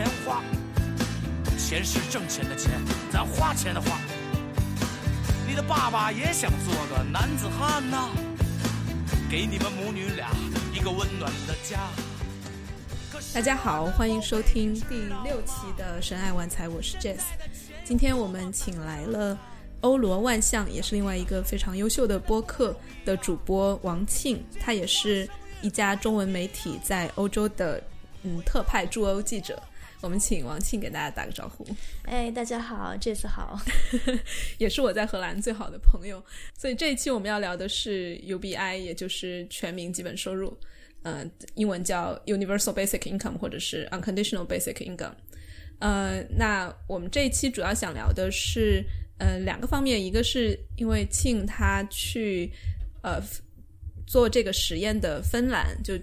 钱花，钱是挣钱的钱，咱花钱的花。你的爸爸也想做个男子汉呐，给你们母女俩一个温暖的家。大家好，欢迎收听第六期的《神爱玩财》，我是 Jess。今天我们请来了欧罗万象，也是另外一个非常优秀的播客的主播王庆，他也是一家中文媒体在欧洲的嗯特派驻欧记者。我们请王庆给大家打个招呼。哎，大家好，这次好，也是我在荷兰最好的朋友。所以这一期我们要聊的是 UBI，也就是全民基本收入，呃，英文叫 Universal Basic Income 或者是 Unconditional Basic Income。呃，那我们这一期主要想聊的是呃两个方面，一个是因为庆他去呃做这个实验的芬兰，就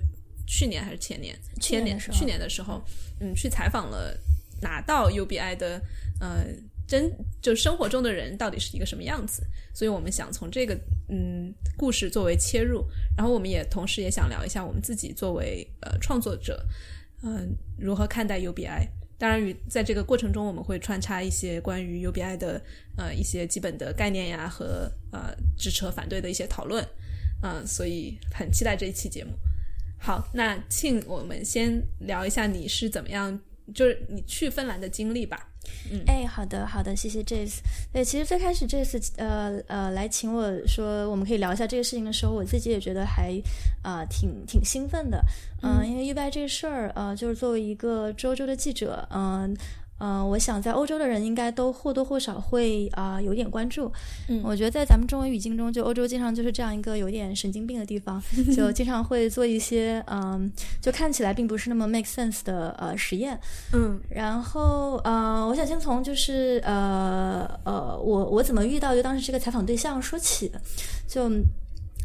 去年还是前年，前年去年的时候。嗯，去采访了拿到 UBI 的呃真就生活中的人到底是一个什么样子，所以我们想从这个嗯故事作为切入，然后我们也同时也想聊一下我们自己作为呃创作者，嗯如何看待 UBI。当然，与在这个过程中我们会穿插一些关于 UBI 的呃一些基本的概念呀和呃支持和反对的一些讨论，嗯，所以很期待这一期节目。好，那庆，我们先聊一下你是怎么样，就是你去芬兰的经历吧。嗯，哎，好的，好的，谢谢 Jace。对，其实最开始这次呃呃来请我说我们可以聊一下这个事情的时候，我自己也觉得还啊挺挺兴奋的。嗯，因为 UBI 这个事儿，呃，就是作为一个周周的记者，嗯。嗯，我想在欧洲的人应该都或多或少会啊有点关注。嗯，我觉得在咱们中文语境中，就欧洲经常就是这样一个有点神经病的地方，就经常会做一些嗯，就看起来并不是那么 make sense 的呃实验。嗯，然后呃，我想先从就是呃呃，我我怎么遇到就当时这个采访对象说起，就。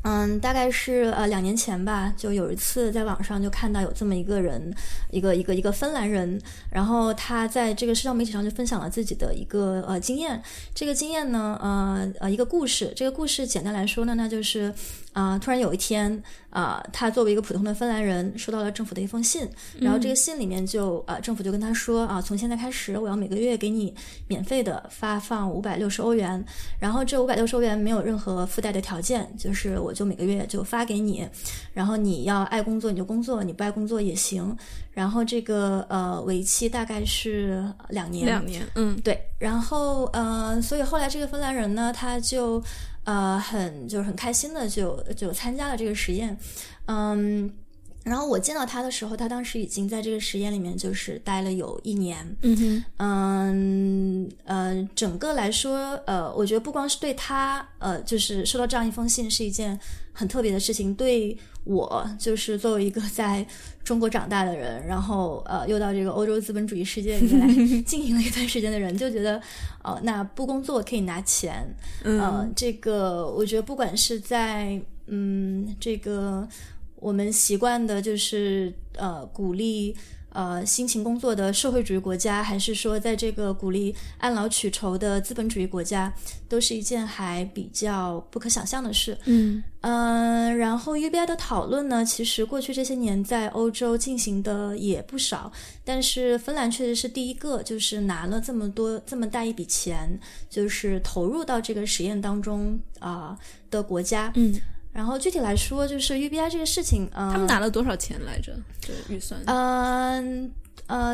嗯，大概是呃两年前吧，就有一次在网上就看到有这么一个人，一个一个一个芬兰人，然后他在这个社交媒体上就分享了自己的一个呃经验。这个经验呢，呃呃一个故事。这个故事简单来说呢，那就是啊，突然有一天啊，他作为一个普通的芬兰人，收到了政府的一封信，然后这个信里面就啊，政府就跟他说啊，从现在开始，我要每个月给你免费的发放五百六十欧元，然后这五百六十欧元没有任何附带的条件，就是我。就每个月就发给你，然后你要爱工作你就工作，你不爱工作也行。然后这个呃为期大概是两年，两年，嗯，对。然后呃，所以后来这个芬兰人呢，他就呃很就是很开心的就就参加了这个实验，嗯。然后我见到他的时候，他当时已经在这个实验里面就是待了有一年。嗯哼，嗯呃，整个来说，呃，我觉得不光是对他，呃，就是收到这样一封信是一件很特别的事情。对我，就是作为一个 在中国长大的人，然后呃，又到这个欧洲资本主义世界里面来 经营了一段时间的人，就觉得，哦，那不工作可以拿钱。嗯，这个我觉得不管是在嗯这个。我们习惯的就是呃鼓励呃辛勤工作的社会主义国家，还是说在这个鼓励按劳取酬的资本主义国家，都是一件还比较不可想象的事。嗯嗯，然后 UBI 的讨论呢，其实过去这些年在欧洲进行的也不少，但是芬兰确实是第一个，就是拿了这么多这么大一笔钱，就是投入到这个实验当中啊的国家。嗯。然后具体来说，就是 UBI 这个事情，呃，他们拿了多少钱来着？这预算？嗯呃，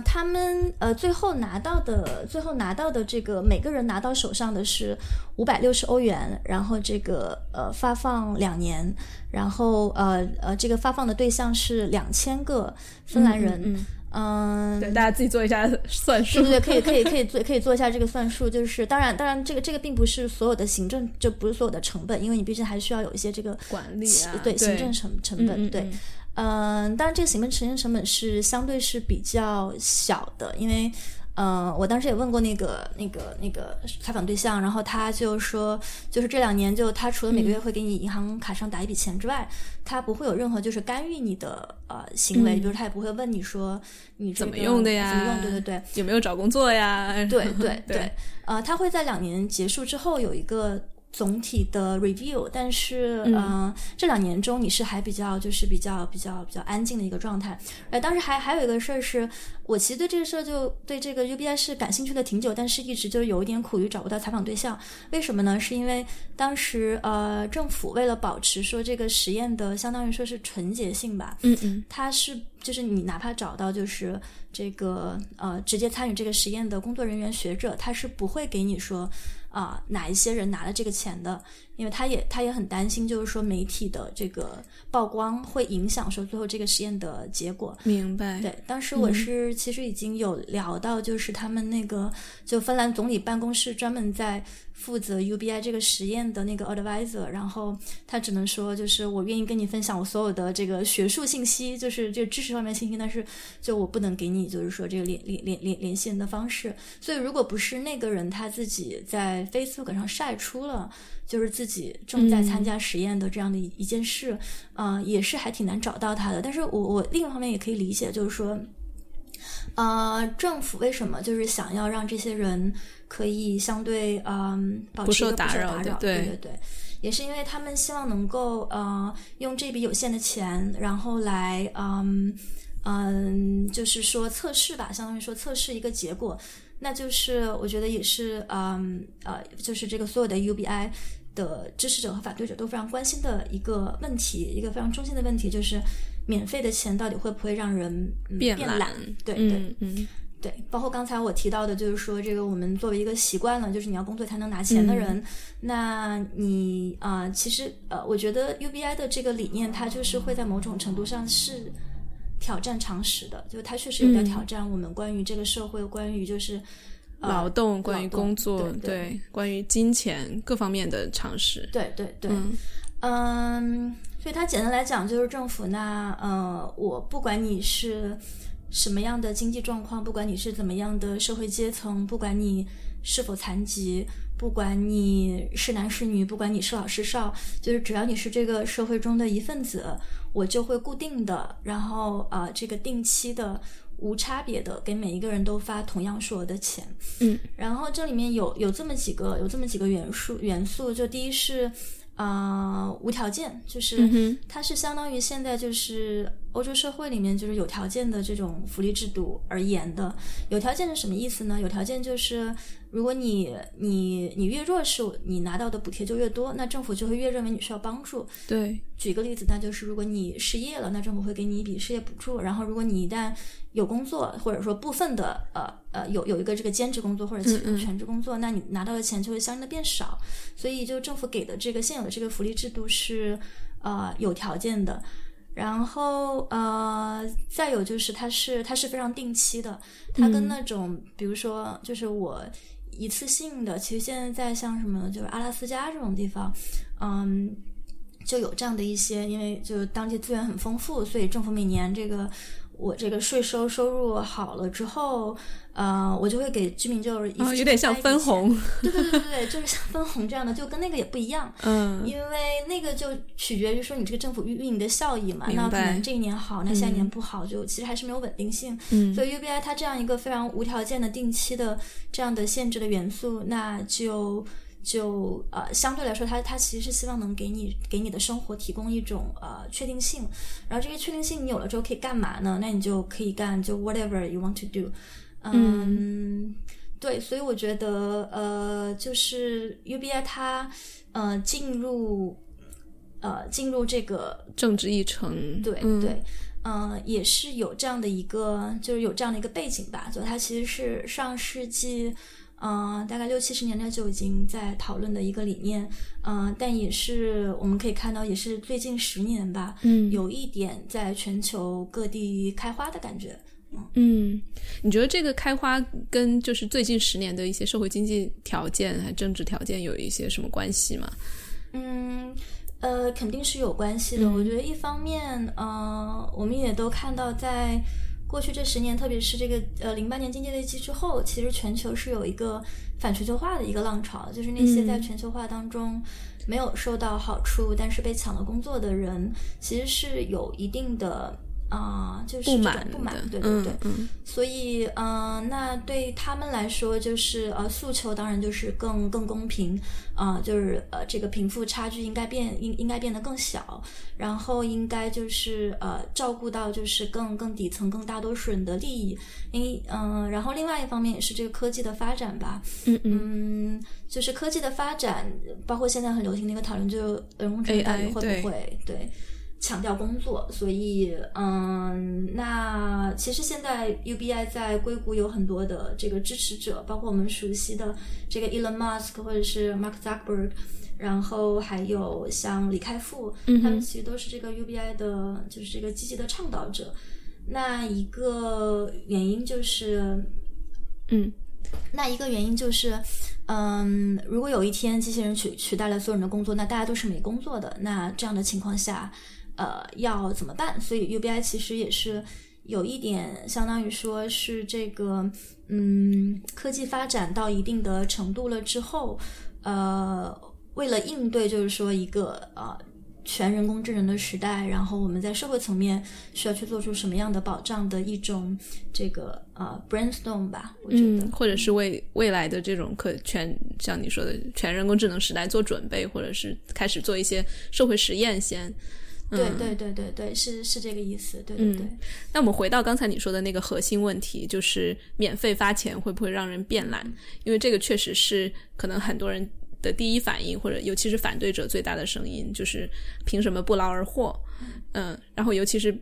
他们呃最后拿到的，最后拿到的这个每个人拿到手上的是五百六十欧元，然后这个呃发放两年，然后呃呃这个发放的对象是两千个芬兰人。嗯，对，大家自己做一下算数。对对对，可以可以可以做可以做一下这个算数。就是当然当然，这个这个并不是所有的行政，就不是所有的成本，因为你毕竟还需要有一些这个管理啊，对行政成成本。对，嗯，当然这个行政承认成本是相对是比较小的，因为。嗯，我当时也问过那个、那个、那个采访对象，然后他就说，就是这两年，就他除了每个月会给你银行卡上打一笔钱之外，他不会有任何就是干预你的呃行为，就是他也不会问你说你怎么用的呀，怎么用？对对对，有没有找工作呀？对 对对，呃，他会在两年结束之后有一个总体的 review，但是嗯、呃这两年中你是还比较就是比较比较比较安静的一个状态。呃，当时还还有一个事儿是，我其实对这个事儿就对这个 UBI 是感兴趣的挺久，但是一直就有一点苦于找不到采访对象。为什么呢？是因为当时呃政府为了保持说这个实验的相当于说是纯洁性吧，嗯嗯它是就是你哪怕找到就是这个呃直接参与这个实验的工作人员学者，他是不会给你说啊、哪一些人拿了这个钱的，因为他也他也很担心，就是说媒体的这个曝光会影响说最后这个实验的结果。明白。对，当时我是其实已经有聊到，就是他们那个就芬兰总理办公室专门在负责 UBI 这个实验的那个 advisor，然后他只能说就是我愿意跟你分享我所有的这个学术信息，就是这知识方面信息，但是就我不能给你就是说这个联联联联联系人的方式。所以如果不是那个人他自己在 Facebook 上晒出了。就是自己正在参加实验的这样的一一件事，啊、也是还挺难找到他的。但是我我另一方面也可以理解，就是说，呃，政府为什么就是想要让这些人可以相对嗯、保不持一个不受打扰对对对，也是因为他们希望能够呃用这笔有限的钱，然后来嗯嗯，就是说测试吧，相当于说测试一个结果。那就是我觉得也是，嗯呃，就是这个所有的 UBI 的支持者和反对者都非常关心的一个问题，一个非常中心的问题，就是免费的钱到底会不会让人、嗯、变懒？懒对对、嗯嗯对，包括刚才我提到的，就是说这个我们作为一个习惯了，就是你要工作才能拿钱的人，那你啊、呃其实呃，我觉得 UBI 的这个理念，它就是会在某种程度上是挑战常识的，就它确实有点嗯挑战我们关于这个社会，关于就是。呃劳动，关于工作，对对关于金钱各方面的常识。对对对，嗯嗯，所以它简单来讲就是政府那呃，我不管你是什么样的经济状况，不管你是怎么样的社会阶层，不管你是否残疾，不管你是男是女，不管你是老是少，就是只要你是这个社会中的一份子，我就会固定的，然后啊、呃这个定期的。无差别的给每一个人都发同样数额的钱，嗯，然后这里面有有这么几个有这么几个元素元素，就第一是呃无条件，就是它是相当于现在就是欧洲社会里面就是有条件的这种福利制度而言的。有条件是什么意思呢？有条件就是如果你你你越弱势，你拿到的补贴就越多，那政府就会越认为你需要帮助。对，举个例子，那就是如果你失业了，那政府会给你一笔失业补助。然后，如果你一旦有工作，或者说部分的呃呃有有一个这个兼职工作或者全职工作，那你拿到的钱就会相应的变少。所以，就政府给的这个现有的这个福利制度是呃有条件的。然后呃，再有就是它是它是非常定期的，它跟嗯那种、比如说就是我一次性的，其实现在在像什么就是阿拉斯加这种地方，嗯。就有这样的一些，因为就是当地资源很丰富，所以政府每年这个我这个税收收入好了之后，呃，我就会给居民就是一有点像分红。对对对对对，就是像分红这样的，就跟那个也不一样。嗯因为那个就取决于说你这个政府运运营的效益嘛，那可能这一年好，那下一年不好，就其实还是没有稳定性。嗯所以 UBI 它这样一个非常无条件的定期的这样的限制的元素，那就就呃相对来说它，它其实是希望能给你给你的生活提供一种呃确定性，然后这个确定性你有了之后可以干嘛呢？那你就可以干就 whatever you want to do，嗯。对，所以我觉得呃，就是 UBI 它呃进入呃进入这个政治议程，对、嗯、对，嗯、也是有这样的一个，就是有这样的一个背景吧。就它其实是上世纪，嗯、大概六七十年代就已经在讨论的一个理念，嗯、但也是我们可以看到，也是最近十年吧，嗯有一点在全球各地开花的感觉。嗯，你觉得这个开花跟就是最近十年的一些社会经济条件还政治条件有一些什么关系吗？嗯，呃，肯定是有关系的。我觉得一方面，呃，我们也都看到，在过去这十年，特别是这个呃零八年经济危机之后，其实全球是有一个反全球化的一个浪潮，就是那些在全球化当中没有受到好处，但是被抢了工作的人，其实是有一定的。啊、就是不满不满，，对对对。嗯嗯。所以，嗯、那对他们来说，就是呃，诉求当然就是更更公平，啊，就是呃，这个贫富差距应该变应应该变得更小，然后应该就是呃，照顾到就是更更底层、更大多数人的利益，因嗯、然后另外一方面也是这个科技的发展吧，嗯嗯嗯，就是科技的发展，包括现在很流行的一个讨论，就是人工智能到底 AI 会对。不会对强调工作？所以，嗯，那其实现在 UBI 在硅谷有很多的这个支持者，包括我们熟悉的这个 Elon Musk 或者是 Mark Zuckerberg。然后还有像李开复，他们其实都是这个 UBI 的，就是这个积极的倡导者。那一个原因就是，嗯那一个原因就是，嗯，如果有一天机器人取取代了所有人的工作，那大家都是没工作的。那这样的情况下，呃，要怎么办？所以 UBI 其实也是有一点，相当于说是这个，嗯，科技发展到一定的程度了之后，呃，为了应对就是说一个呃全人工智能的时代，然后我们在社会层面需要去做出什么样的保障的一种这个呃 brainstorm 吧，我觉得。或者是为未来的这种可全像你说的全人工智能时代做准备，或者是开始做一些社会实验先。对对对对对，是是这个意思，对对对。那我们回到刚才你说的那个核心问题，就是免费发钱会不会让人变懒？因为这个确实是可能很多人的第一反应，或者尤其是反对者最大的声音，就是凭什么不劳而获？嗯，然后尤其是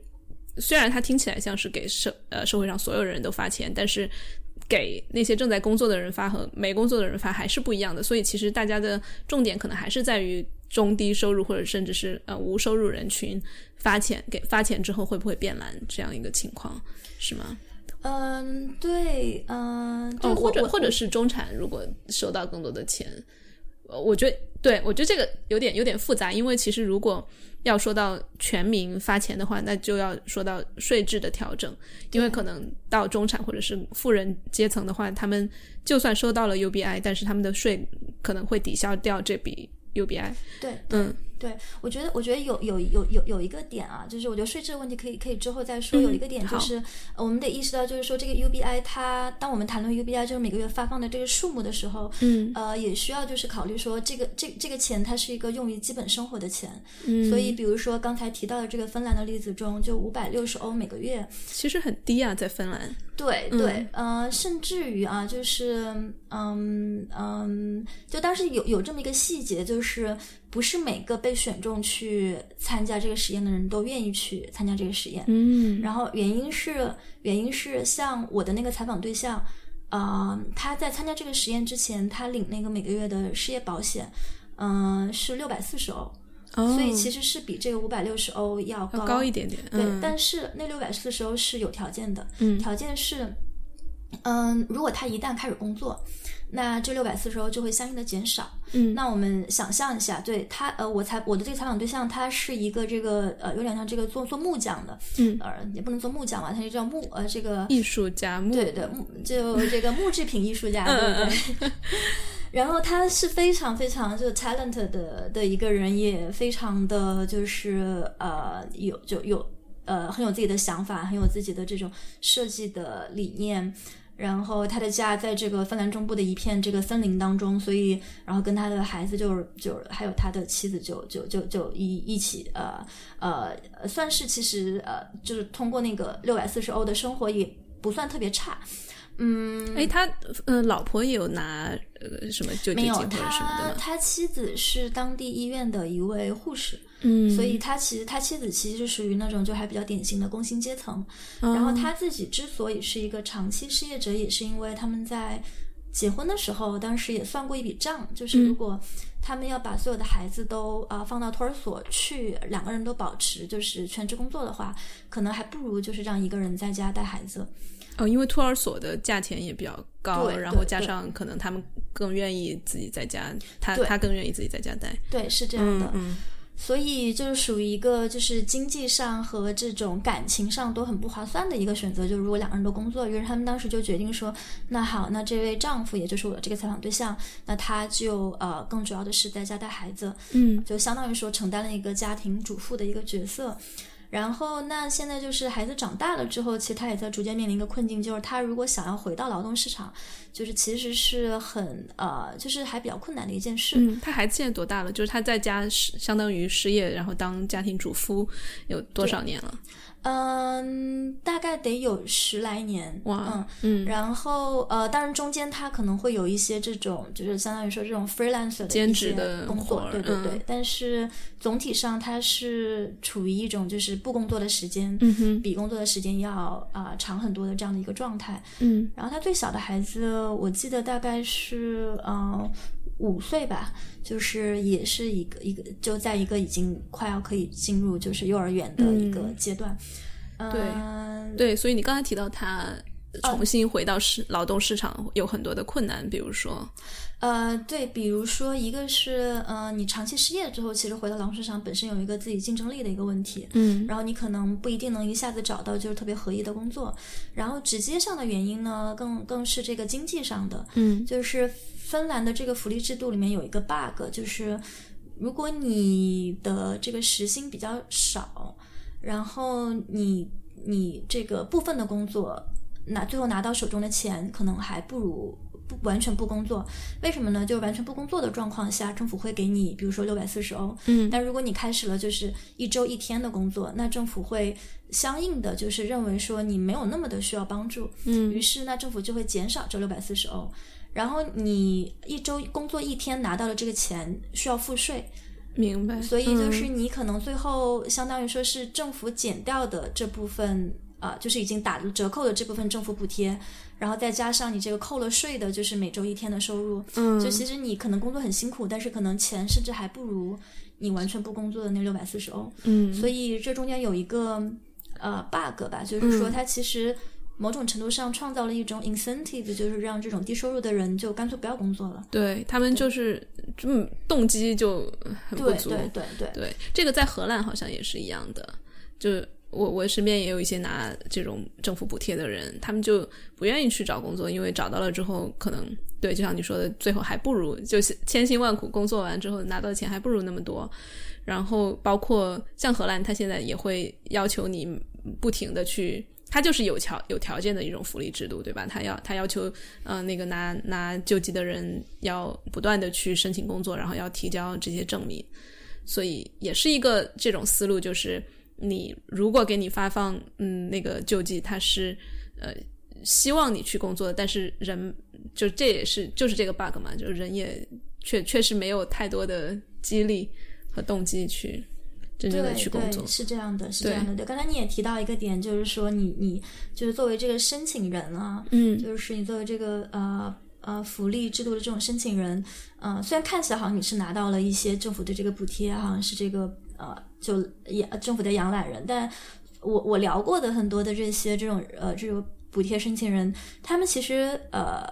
虽然它听起来像是给社呃社会上所有人都发钱，但是给那些正在工作的人发和没工作的人发还是不一样的。所以其实大家的重点可能还是在于中低收入或者甚至是呃无收入人群发钱给发钱之后会不会变蓝这样一个情况是吗？嗯，对，嗯，哦，就或者或者是中产如果收到更多的钱，呃我觉得对我觉得这个有点有点复杂，因为其实如果要说到全民发钱的话，那就要说到税制的调整，因为可能到中产或者是富人阶层的话，他们就算收到了 UBI，但是他们的税可能会抵消掉这笔 UBI。对，嗯对，我觉得，我觉得有有有有有一个点啊，就是我觉得税制的问题可以可以之后再说。嗯有一个点就是，呃我们得意识到，就是说这个 UBI 它，当我们谈论 UBI 就是每个月发放的这个数目的时候，嗯呃，也需要就是考虑说，这个这这个钱它是一个用于基本生活的钱。嗯，所以，比如说刚才提到的这个芬兰的例子中，就五百六十欧每个月，其实很低啊，在芬兰。嗯对对，呃，甚至于啊，就是嗯嗯，就当时有有这么一个细节，就是不是每个被选中去参加这个实验的人都愿意去参加这个实验。嗯。然后原因是原因是像我的那个采访对象，呃，他在参加这个实验之前，他领那个每个月的失业保险，嗯、是六百四十欧，哦，所以其实是比这个五百六十欧要高要高一点点。对，嗯、但是那六百四十欧是有条件的，嗯。条件是，嗯，如果他一旦开始工作，那这六百四十欧就会相应的减少。嗯那我们想象一下，对他，呃，我采我的这个采访对象，他是一个这个呃，有点像这个做做木匠的，嗯呃，也不能做木匠吧，他就叫木呃这个艺术家木对对，木就 这个木制品艺术家，嗯对嗯不对？然后他是非常非常就 talent 的的一个人，也非常的就是呃有就有呃很有自己的想法，很有自己的这种设计的理念。然后他的家在这个芬兰中部的一片这个森林当中，所以然后跟他的孩子就是就还有他的妻子就就就就一一起呃呃算是其实呃就是通过那个六百四十欧的生活也不算特别差，嗯，哎，他呃，老婆也有拿呃什么救济金或者什么的吗？他他妻子是当地医院的一位护士，嗯，所以他其实他妻子其实是属于那种就还比较典型的工薪阶层。哦然后他自己之所以是一个长期失业者，也是因为他们在结婚的时候，当时也算过一笔账，就是如果他们要把所有的孩子都啊、呃放到托儿所去，两个人都保持就是全职工作的话，可能还不如就是让一个人在家带孩子。哦，因为托儿所的价钱也比较高，对然后加上可能他们更愿意自己在家，他他更愿意自己在家带。对，是这样的。嗯嗯所以就是属于一个就是经济上和这种感情上都很不划算的一个选择。就如果两个人都工作，于是他们当时就决定说，那好，那这位丈夫也就是我的这个采访对象，那他就呃更主要的是在家带孩子，嗯就相当于说承担了一个家庭主妇的一个角色。然后，那现在就是孩子长大了之后，其实他也在逐渐面临一个困境，就是他如果想要回到劳动市场，就是其实是很呃，就是还比较困难的一件事。嗯，他孩子现在多大了？就是他在家是相当于失业，然后当家庭主夫有多少年了？嗯，大概得有十来年哇，嗯嗯，然后呃，当然中间他可能会有一些这种，就是相当于说这种 freelancer 的兼职的工作对对对。嗯但是总体上他是处于一种就是不工作的时间，嗯哼，比工作的时间要啊、长很多的这样的一个状态。嗯然后他最小的孩子，我记得大概是呃五岁吧，就是也是一个一个就在一个已经快要可以进入就是幼儿园的一个阶段。对嗯对，所以你刚才提到他哦重新回到市、劳动市场有很多的困难，比如说，呃，对，比如说一个是呃，你长期失业之后，其实回到劳动市场本身有一个自己竞争力的一个问题，嗯。然后你可能不一定能一下子找到就是特别合意的工作，然后直接上的原因呢，更更是这个经济上的，嗯。就是芬兰的这个福利制度里面有一个 bug，就是如果你的这个时薪比较少，然后你你这个部分的工作拿最后拿到手中的钱，可能还不如不完全不工作。为什么呢？就完全不工作的状况下，政府会给你，比如说六百四十欧。嗯但如果你开始了就是一周一天的工作，那政府会相应的就是认为说你没有那么的需要帮助，嗯于是那政府就会减少这六百四十欧。然后你一周工作一天拿到了这个钱需要付税，明白，所以就是嗯。你可能最后相当于说是政府减掉的这部分，啊、就是已经打了折扣的这部分政府补贴，然后再加上你这个扣了税的，就是每周一天的收入，嗯。就其实你可能工作很辛苦，但是可能钱甚至还不如你完全不工作的那六百四十欧。嗯。所以这中间有一个呃 bug 吧，就是说嗯它其实某种程度上创造了一种 incentive，就是让这种低收入的人就干脆不要工作了。对他们就是嗯动机就很不足，对对对这个在荷兰好像也是一样的，就我我身边也有一些拿这种政府补贴的人，他们就不愿意去找工作，因为找到了之后，可能对，就像你说的，最后还不如就是千辛万苦工作完之后拿到的钱还不如那么多。然后包括像荷兰，他现在也会要求你不停的去。它就是有条有条件的一种福利制度，对吧？他要他要求，呃，那个拿拿救济的人要不断的去申请工作，然后要提交这些证明。所以也是一个这种思路，就是你如果给你发放嗯那个救济，它是呃希望你去工作的，但是人就这也是就是这个 bug 嘛，就是人也确确实没有太多的激励和动机去真正的对去工作对，。是这样的，是这样的。对，刚才你也提到一个点，就是说你你就是作为这个申请人啊，嗯就是你作为这个呃呃福利制度的这种申请人，呃，虽然看起来好像你是拿到了一些政府的这个补贴，好像是这个呃就养政府的养懒人，但我我聊过的很多的这些这种呃这种补贴申请人，他们其实呃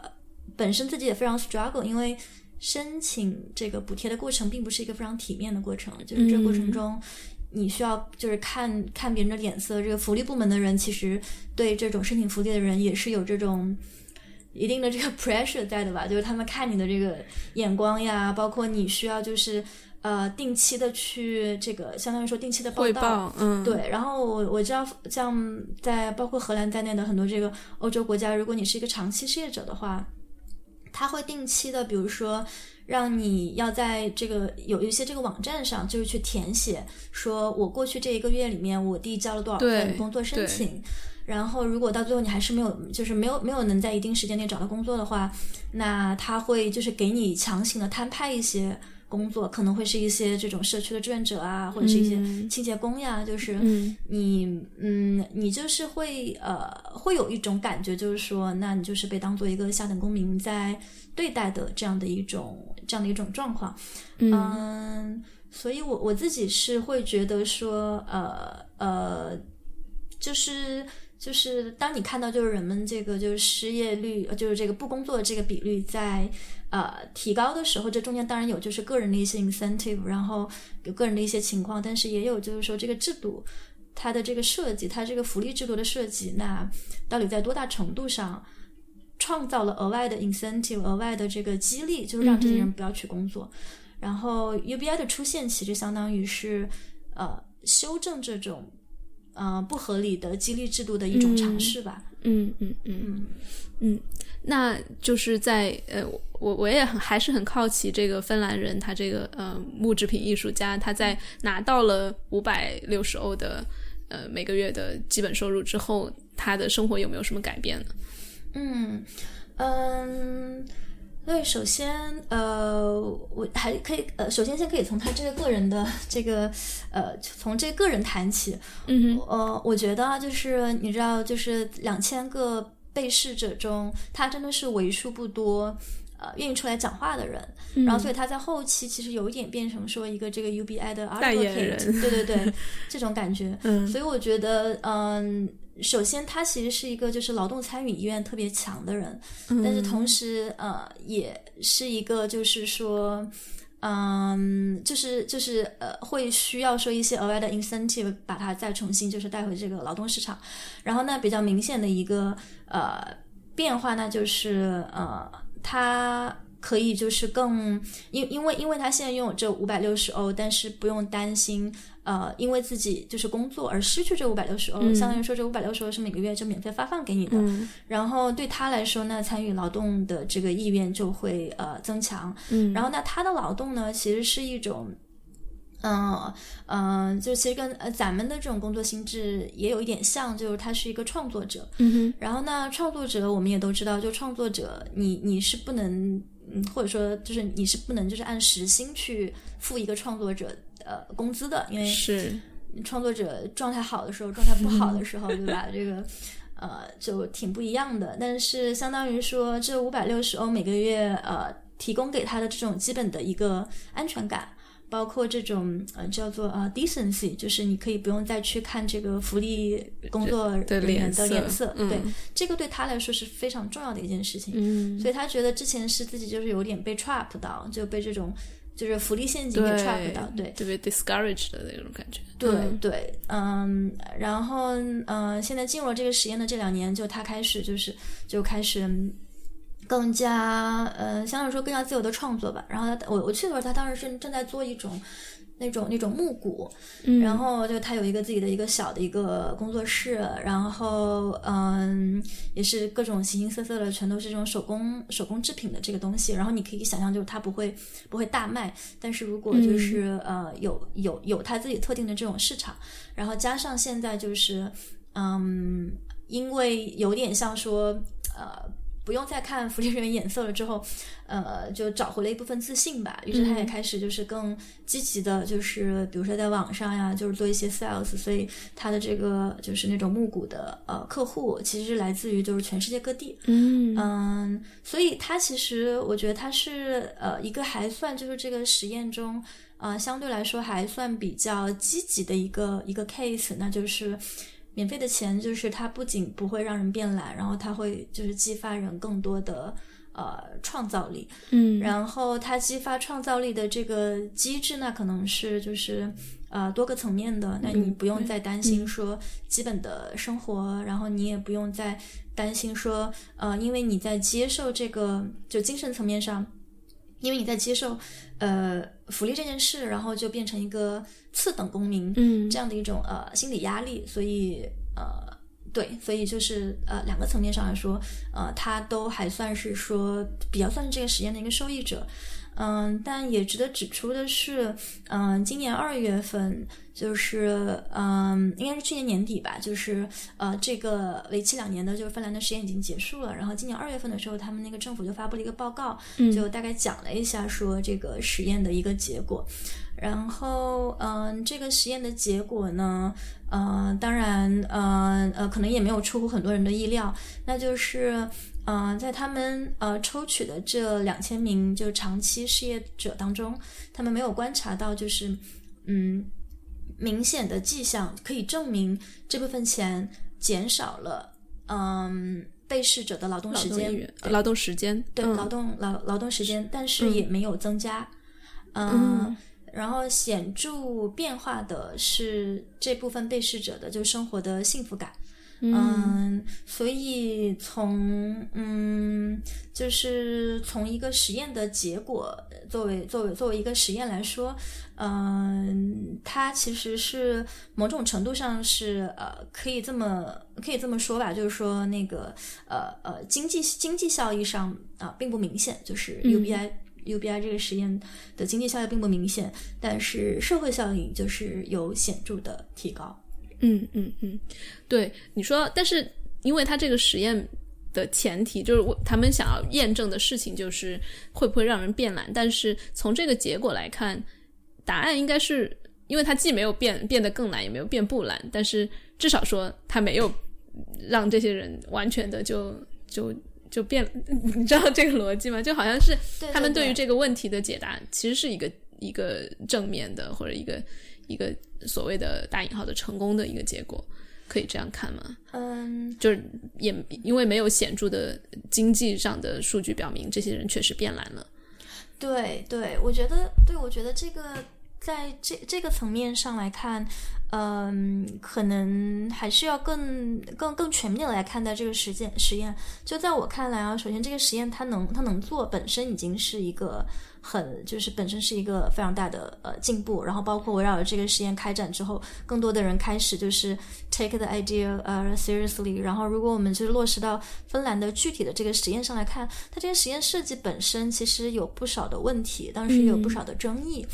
本身自己也非常 struggle，因为。申请这个补贴的过程并不是一个非常体面的过程，就是这个过程嗯中，你需要就是看看别人的脸色。这个福利部门的人其实对这种申请福利的人也是有这种一定的这个 pressure 在的吧？就是他们看你的这个眼光呀，包括你需要就是呃定期的去这个相当于说定期的报道。报，嗯，对，然后我我知道，像在包括荷兰在内的很多这个欧洲国家，如果你是一个长期失业者的话，他会定期的，比如说让你要在这个有一些这个网站上，就是去填写，说我过去这一个月里面我递交了多少份工作申请。然后，如果到最后你还是没有，就是没有没有能在一定时间内找到工作的话，那他会就是给你强行的摊派一些工作，可能会是一些这种社区的志愿者啊，或者是一些嗯。清洁工呀，就是嗯。你嗯，你就是会呃，会有一种感觉，就是说，那你就是被当做一个下等公民在对待的这样的一种这样的一种状况。嗯。嗯，所以我我自己是会觉得说，呃呃，就是就是当你看到就是人们这个就是失业率，呃就是这个不工作的这个比率在呃提高的时候，这中间当然有就是个人的一些 incentive，然后有个人的一些情况，但是也有就是说这个制度。它的这个设计，它这个福利制度的设计，那到底在多大程度上创造了额外的 incentive、额外的这个激励，就是让这些人不要去工作。然后 UBI 的出现，其实相当于是呃修正这种呃不合理的激励制度的一种尝试吧。嗯嗯嗯嗯，那就是在呃，我我也很还是很好奇，这个芬兰人他这个呃木制品艺术家，他在拿到了五百六十欧的呃每个月的基本收入之后，他的生活有没有什么改变呢？嗯嗯。对，首先，呃，我还可以，呃，首先先可以从他这个个人的这个，呃，从这个人谈起。嗯呃，我觉得就是你知道，就是两千个被试者中，他真的是为数不多，呃，愿意出来讲话的人。然后，所以他在后期其实有一点变成说一个这个 UBI 的代言人，对对对，这种感觉。嗯，所以我觉得，嗯。首先，他其实是一个就是劳动参与意愿特别强的人，但是同时，呃，也是一个就是说，嗯，就是就是呃，会需要说一些额外的 incentive 把它再重新就是带回这个劳动市场。然后呢，比较明显的一个呃变化那，就是呃，他可以就是更因因为因为他现在拥有这五百六十欧，但是不用担心。呃，因为自己就是工作而失去这五百六十欧，相当于说这五百六十欧是每个月就免费发放给你的。然后对他来说呢，参与劳动的这个意愿就会呃增强。嗯然后那，他的劳动呢，其实是一种，嗯嗯，就其实跟呃咱们的这种工作性质也有一点像，就是他是一个创作者。嗯哼然后呢，创作者我们也都知道，就创作者你你是不能，嗯，或者说就是你是不能就是按时薪去付一个创作者。呃，工资的，因为是创作者状态好的时候，状态不好的时候，对吧？这个呃，就挺不一样的。但是相当于说，这五百六十欧每个月，呃，提供给他的这种基本的一个安全感，包括这种呃叫做呃 decency，就是你可以不用再去看这个福利工作人员的脸色，对，这个对他来说是非常重要的一件事情。嗯，所以他觉得之前是自己就是有点被 trap 到，就被这种。就是福利陷阱给 trap 到，对，特别 discouraged 的那种感觉。对对，嗯，然后嗯，现在进入了这个实验的这两年，就他开始就是就开始更加呃，相对来说更加自由的创作吧。然后他我我去的时候，他当时正正在做一种。那种那种木鼓，然后就他有一个自己的一个小的一个工作室，然后嗯，也是各种形形色色的，全都是这种手工手工制品的这个东西。然后你可以想象，就是他不会不会大卖，但是如果就是呃有有有他自己特定的这种市场，然后加上现在就是嗯，因为有点像说呃。不用再看福利人员眼色了，之后，呃，就找回了一部分自信吧。于是他也开始就是更积极的，就是比如说在网上呀，就是做一些 sales。所以他的这个就是那种募股的呃客户，其实是来自于就是全世界各地。嗯嗯，所以他其实我觉得他是呃一个还算就是这个实验中呃相对来说还算比较积极的一个一个 case，那就是。免费的钱就是它不仅不会让人变懒，然后它会就是激发人更多的呃创造力，嗯，然后它激发创造力的这个机制呢，可能是就是呃多个层面的，那你不用再担心说基本的生活，然后你也不用再担心说呃，因为你在接受这个就精神层面上。因为你在接受，呃，福利这件事，然后就变成一个次等公民，嗯，这样的一种呃心理压力，所以呃，对，所以就是呃两个层面上来说，呃，他都还算是说比较算是这个实验的一个受益者。嗯，但也值得指出的是，嗯，今年二月份，就是嗯，应该是去年年底吧，就是呃，这个为期两年的，就是芬兰的实验已经结束了。然后今年二月份的时候，他们那个政府就发布了一个报告，就大概讲了一下说这个实验的一个结果。然后，嗯，这个实验的结果呢，呃，当然，呃呃，可能也没有出乎很多人的意料，那就是。嗯，在他们呃抽取的这两千名就长期失业者当中，他们没有观察到就是嗯明显的迹象可以证明这部分钱减少了嗯被试者的劳动时间，劳动时间对劳动劳劳动时间，但是也没有增加。嗯，然后显著变化的是这部分被试者的就生活的幸福感。嗯，所以从嗯，就是从一个实验的结果作为作为作为一个实验来说，嗯，它其实是某种程度上是呃，可以这么可以这么说吧，就是说那个呃呃经济经济效益上啊并不明显，就是 UBI、UBI 这个实验的经济效益并不明显，但是社会效应就是有显著的提高。嗯嗯嗯，对你说，但是因为他这个实验的前提就是他们想要验证的事情就是会不会让人变懒，但是从这个结果来看，答案应该是因为他既没有变变得更懒，也没有变不懒，但是至少说他没有让这些人完全的就就就变，你知道这个逻辑吗？就好像是他们对于这个问题的解答其实是一个一个正面的或者一个。一个所谓的大引号的成功的一个结果，可以这样看吗？嗯，就是也因为没有显著的经济上的数据表明这些人确实变懒了。对对，我觉得，对我觉得这个在这这个层面上来看，嗯，可能还是要更更更全面的来看待这个实践实验。就在我看来啊，首先这个实验它能它能做本身已经是一个。很就是本身是一个非常大的呃进步，然后包括围绕着这个实验开展之后，更多的人开始就是 take the idea 呃 seriously。然后如果我们就是落实到芬兰的具体的这个实验上来看，它这个实验设计本身其实有不少的问题，当时也有不少的争议。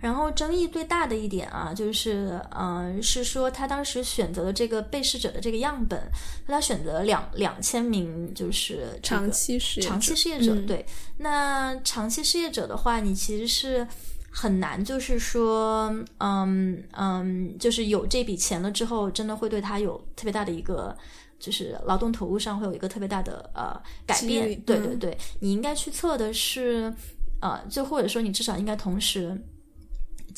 然后争议最大的一点啊，就是，嗯，是说他当时选择的这个被试者的这个样本，他选择两两千名，就是长期失长期失业者。对，那长期失业者的话，你其实是很难，就是说，嗯嗯，就是有这笔钱了之后，真的会对他有特别大的一个，就是劳动投入上会有一个特别大的呃改变。对对对，你应该去测的是，呃，就或者说你至少应该同时。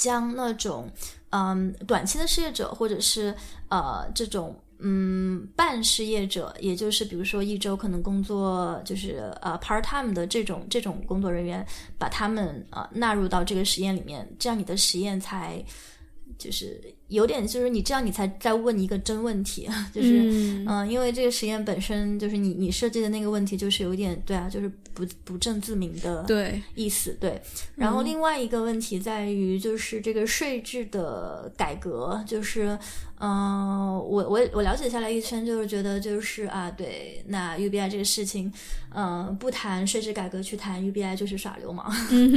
将那种嗯短期的失业者，或者是呃这种嗯半失业者，也就是比如说一周可能工作就是呃 part time 的这种这种工作人员，把他们啊纳入到这个实验里面，这样你的实验才就是。有点就是你这样，你才在问一个真问题，就是嗯，因为这个实验本身就是你你设计的那个问题，就是有点对啊，就是不不正自明的对意思对。然后另外一个问题在于就是这个税制的改革，就是嗯，我我我了解下来一圈，就是觉得就是啊，对，那 UBI 这个事情，嗯，不谈税制改革去谈 UBI 就是耍流氓，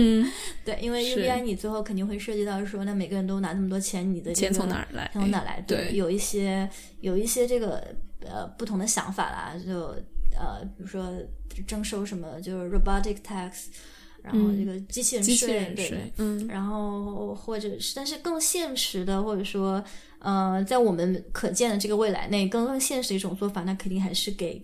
对，因为 UBI 你最后肯定会涉及到说，那每个人都拿那么多钱，你的钱从。从哪儿来？从哪来？对，有一些有一些这个呃不同的想法啦，就呃比如说征收什么就是 robotic tax，然后这个机器人税，对，嗯，然后或者是但是更现实的，或者说呃在我们可见的这个未来内更更现实的一种做法，那肯定还是给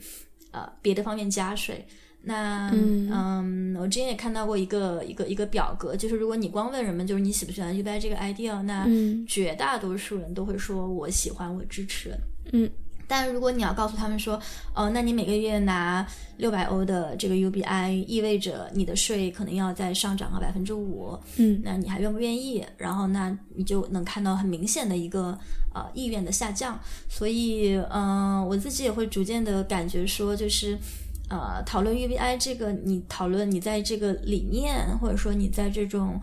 呃别的方面加税。那嗯，我之前也看到过一个一个一个表格，就是如果你光问人们就是你喜不喜欢 UBI 这个 idea，那绝大多数人都会说我喜欢，我支持。嗯，但如果你要告诉他们说，哦，那你每个月拿六百欧的这个 UBI，意味着你的税可能要再上涨个百分之五。嗯，那你还愿不愿意？然后那你就能看到很明显的一个呃意愿的下降。所以嗯，我自己也会逐渐的感觉说，就是。呃，讨论 UBI 这个，你讨论你在这个理念，或者说你在这种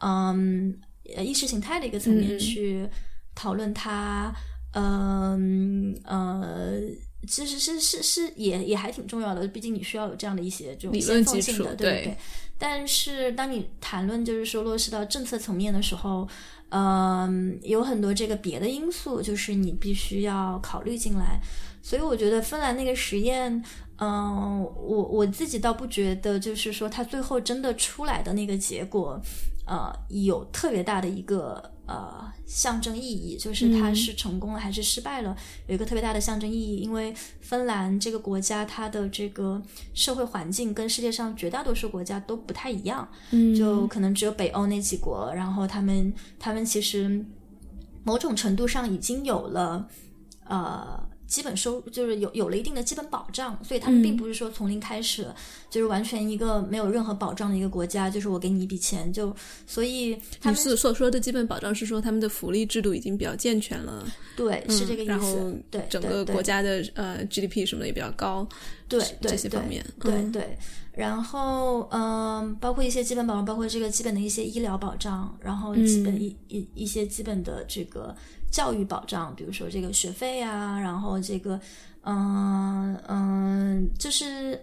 嗯意识形态的一个层面去讨论它，嗯呃，其实是是是也也还挺重要的，毕竟你需要有这样的一些这种先锋性的，对对。但是当你谈论就是说落实到政策层面的时候，嗯，有很多这个别的因素，就是你必须要考虑进来。所以我觉得芬兰那个实验。嗯，我我自己倒不觉得，就是说他最后真的出来的那个结果，呃，有特别大的一个呃象征意义，就是他是成功了还是失败了，有一个特别大的象征意义。因为芬兰这个国家，它的这个社会环境跟世界上绝大多数国家都不太一样，嗯，就可能只有北欧那几国，然后他们他们其实某种程度上已经有了呃。基本收就是有有了一定的基本保障，所以他们并不是说从零开始，就是完全一个没有任何保障的一个国家，就是我给你一笔钱就，所以他们所说的基本保障是说他们的福利制度已经比较健全了，对是这个意然后思，对整个国家的呃 GDP 什么的也比较高，对对这些方对面对嗯。对，然后嗯，包括一些基本保障，包括这个基本的一些医疗保障，然后基本嗯。一、一一些基本的这个教育保障，比如说这个学费啊，然后这个嗯嗯，就是。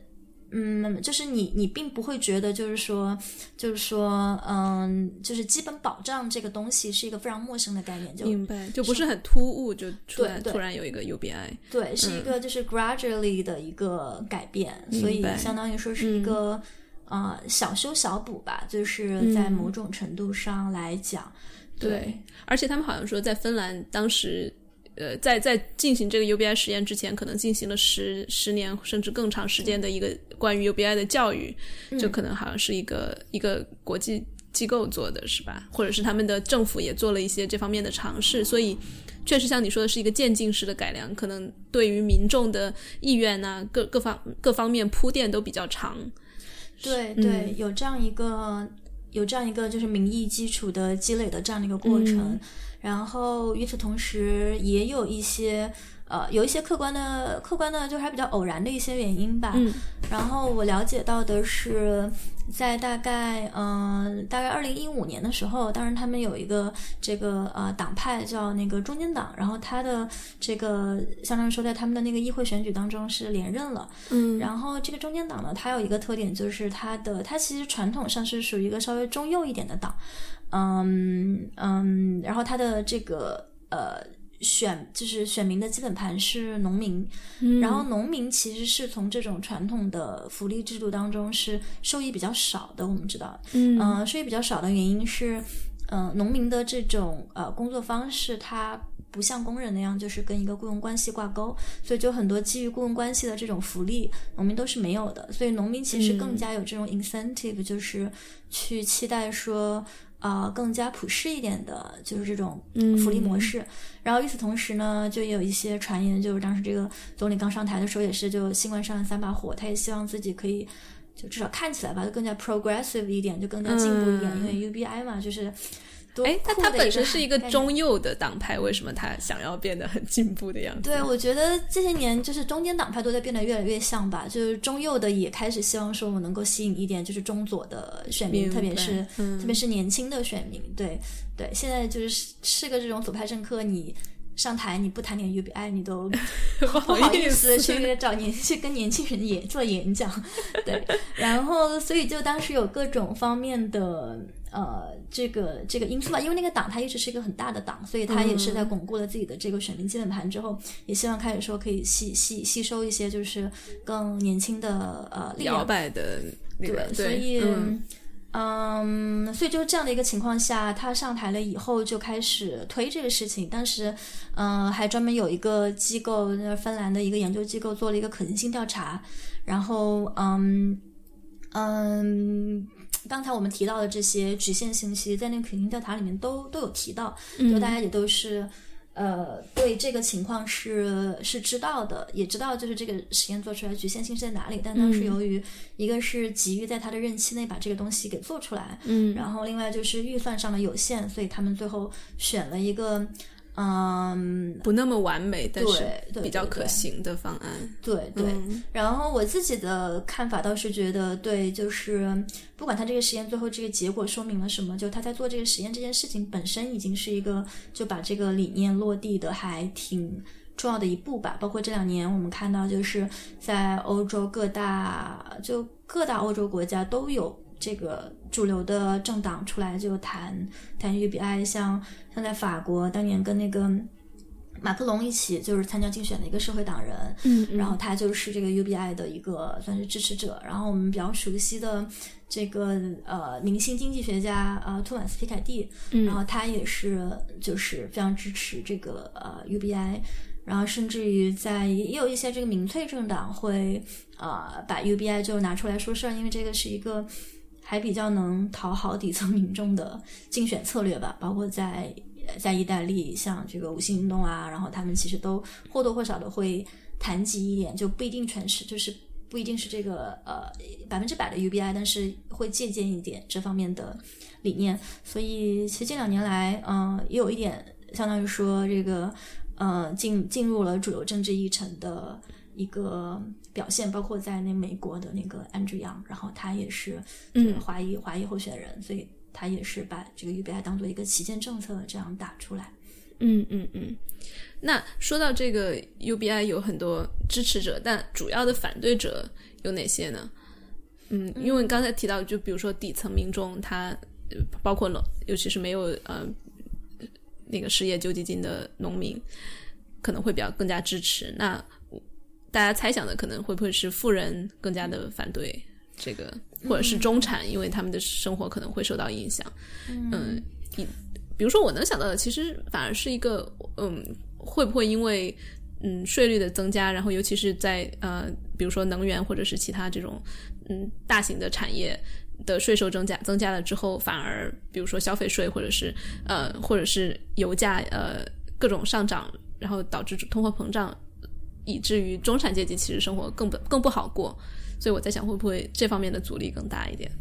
嗯，就是你，你并不会觉得，就是说，就是说，嗯，就是基本保障这个东西是一个非常陌生的概念，就明白，就不是很突兀，就突然突然有一个 UBI，对，是一个就是 gradually 的一个改变，所以相当于说是一个、呃小修小补吧，就是在某种程度上来讲，对而且他们好像说在芬兰当时。呃，在在进行这个 UBI 实验之前，可能进行了十十年甚至更长时间的一个关于 UBI 的教育，就可能好像是一个一个国际机构做的是吧？或者是他们的政府也做了一些这方面的尝试，所以确实像你说的是一个渐进式的改良，可能对于民众的意愿呐、各各方各方面铺垫都比较长。对对，有这样一个有这样一个就是民意基础的积累的这样的一个过程，然后与此同时也有一些。呃，有一些客观的、客观的，就还比较偶然的一些原因吧。嗯，然后我了解到的是，在大概嗯、呃大概二零一五年的时候，当然他们有一个这个呃党派叫那个中间党，然后他的这个相当于说在他们的那个议会选举当中是连任了。嗯，然后这个中间党呢，它有一个特点，就是它的它其实传统上是属于一个稍微中右一点的党，嗯嗯，然后它的这个呃选就是选民的基本盘是农民，然后农民其实是从这种传统的福利制度当中是受益比较少的，我们知道，嗯呃，受益比较少的原因是，呃，农民的这种呃工作方式，它不像工人那样就是跟一个雇佣关系挂钩，所以就很多基于雇佣关系的这种福利，农民都是没有的。所以农民其实更加有这种 incentive，、就是去期待说。啊、更加普适一点的，就是这种福利模式。然后与此同时呢，就也有一些传言，就是当时这个总理刚上台的时候，也是就新冠上了三把火，他也希望自己可以就至少看起来吧，就更加 progressive 一点，就更加进步一点，因为 UBI 嘛，就是多哎，那他本身是一个中右的党派，为什么他想要变得很进步的样子？对，我觉得这些年就是中间党派都在变得越来越像吧，就是中右的也开始希望说我能够吸引一点就是中左的选民，特别是、嗯特别是年轻的选民。对对，现在就是是个这种左派政客，你上台你不谈点 UBI，你都不 不好好意思，去找年去跟年轻人演做演讲，对，然后所以就当时有各种方面的呃这个这个因素吧，因为那个党它一直是一个很大的党，所以它也是在巩固了自己的这个选民基本盘之后，也希望开始说可以吸吸吸收一些就是更年轻的呃力摇，摆的那个，对，所以嗯所以就是这样的一个情况下，他上台了以后就开始推这个事情。当时，嗯、还专门有一个机构，那芬兰的一个研究机构做了一个可行性调查。然后，嗯嗯，刚才我们提到的这些局限信息，在那个肯定调查里面都都有提到，就大家也都是。呃，对这个情况是是知道的，也知道就是这个实验做出来局限性是在哪里。但当时由于一个是急于在他的任期内把这个东西给做出来，嗯，然后另外就是预算上的有限，所以他们最后选了一个，嗯，不那么完美，但是比较可行的方案。对对。嗯然后我自己的看法倒是觉得，对，就是不管他这个实验最后这个结果说明了什么，就他在做这个实验这件事情本身已经是一个就把这个理念落地的还挺重要的一步吧。包括这两年我们看到，就是在欧洲各大就各大欧洲国家都有这个主流的政党出来就谈谈 UBI，像像在法国当年跟那个。马克龙一起就是参加竞选的一个社会党人，嗯然后他就是这个 UBI 的一个算是支持者。然后我们比较熟悉的这个呃明星经济学家呃托马斯皮凯蒂，嗯然后他也是就是非常支持这个呃 UBI。然后甚至于在也有一些这个民粹政党会呃把 UBI 就拿出来说事儿，因为这个是一个还比较能讨好底层民众的竞选策略吧，包括在在意大利，像这个五星运动啊，然后他们其实都或多或少的会谈及一点，就不一定全是，就是不一定是这个呃百分之百的 UBI，但是会借鉴一点这方面的理念。所以其实近两年来，嗯、也有一点相当于说这个呃进进入了主流政治议程的一个表现，包括在那美国的那个 Andrew Yang，然后他也是嗯华裔华裔候选人，所以他也是把这个 UBI 当做一个旗舰政策这样打出来。嗯嗯嗯。那说到这个 UBI 有很多支持者，但主要的反对者有哪些呢？嗯，因为你刚才提到，就比如说底层民众，他呃包括农，尤其是没有呃那个失业救济金的农民，可能会比较更加支持。那大家猜想的可能会不会是富人更加的反对这个，或者是中产，因为他们的生活可能会受到影响。嗯，一比如说我能想到的，其实反而是一个嗯，会不会因为嗯税率的增加，然后尤其是在呃，比如说能源或者是其他这种嗯大型的产业的税收增加增加了之后，反而比如说消费税或者是呃或者是油价呃各种上涨，然后导致通货膨胀，以至于中产阶级其实生活更不更不好过。所以我在想，会不会这方面的阻力更大一点？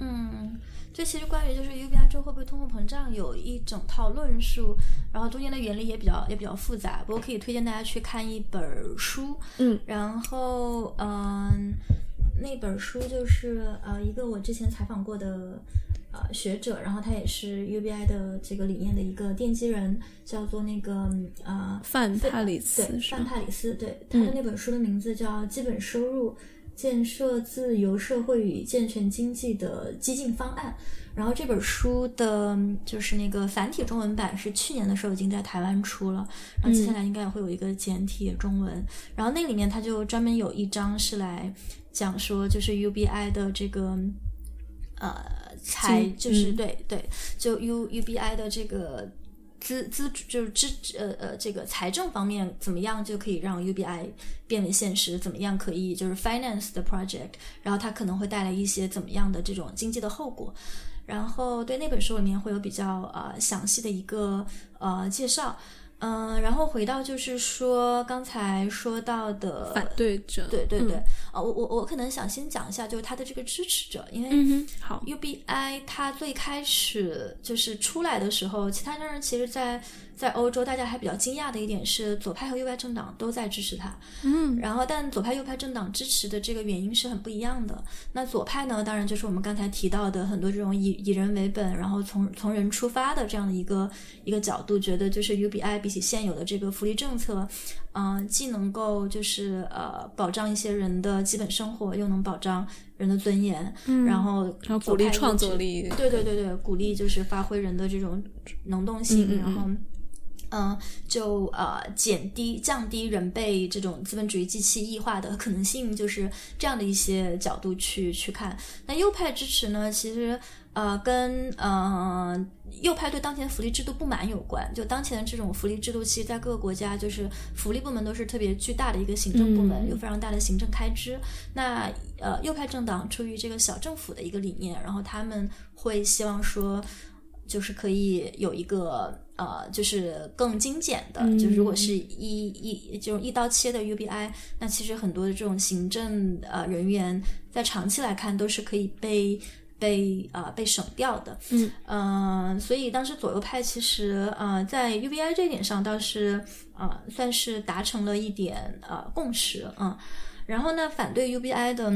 嗯，这其实关于就是 UBI 之后会不会通货膨胀有一整套论述，然后中间的原理也比较也比较复杂。不过可以推荐大家去看一本书，嗯，然后嗯、那本书就是呃一个我之前采访过的呃学者，然后他也是 UBI 的这个理念的一个奠基人，叫做那个呃范帕里斯对，范？帕里斯，对，他的那本书的名字叫《基本收入：建设自由社会与健全经济的激进方案》。然后这本书的就是那个繁体中文版是去年的时候已经在台湾出了，然后接下来应该也会有一个简体中文。然后那里面它就专门有一章是来讲说，就是 UBI 的这个呃财，就是、嗯对对，就 U UBI 的这个资资就是支呃呃这个财政方面怎么样就可以让 UBI 变为现实？怎么样可以就是 finance the project？然后它可能会带来一些怎么样的这种经济的后果？然后对那本书里面会有比较呃详细的一个呃介绍。嗯、然后回到就是说刚才说到的反对者，对对对，嗯啊、我我我可能想先讲一下，就是他的这个支持者，因为嗯，好，UBI 它最开始就是出来的时候，其他当然其实在，在欧洲大家还比较惊讶的一点是，左派和右派政党都在支持他。嗯然后，但左派右派政党支持的这个原因是很不一样的。那左派呢，当然就是我们刚才提到的很多这种以以人为本，然后从从人出发的这样的一个一个角度，觉得就是 UBI 比起现有的这个福利政策，嗯、既能够就是呃保障一些人的基本生活，又能保障人的尊严，嗯然后然后鼓励创作力，对对对对，鼓励就是发挥人的这种能动性，然后。嗯，就呃减低降低人被这种资本主义机器异化的可能性，就是这样的一些角度去去看。那右派支持呢，其实呃跟呃右派对当前福利制度不满有关。就当前的这种福利制度，其实在各个国家就是福利部门都是特别巨大的一个行政部门，嗯有非常大的行政开支。那呃右派政党出于这个小政府的一个理念，然后他们会希望说。就是可以有一个呃，就是更精简的，嗯就是如果是一一这种一刀切的 UBI，那其实很多的这种行政呃人员在长期来看都是可以被被呃被省掉的。嗯呃所以当时左右派其实呃在 UBI 这一点上倒是啊算是达成了一点啊共识嗯，然后呢反对 UBI 的。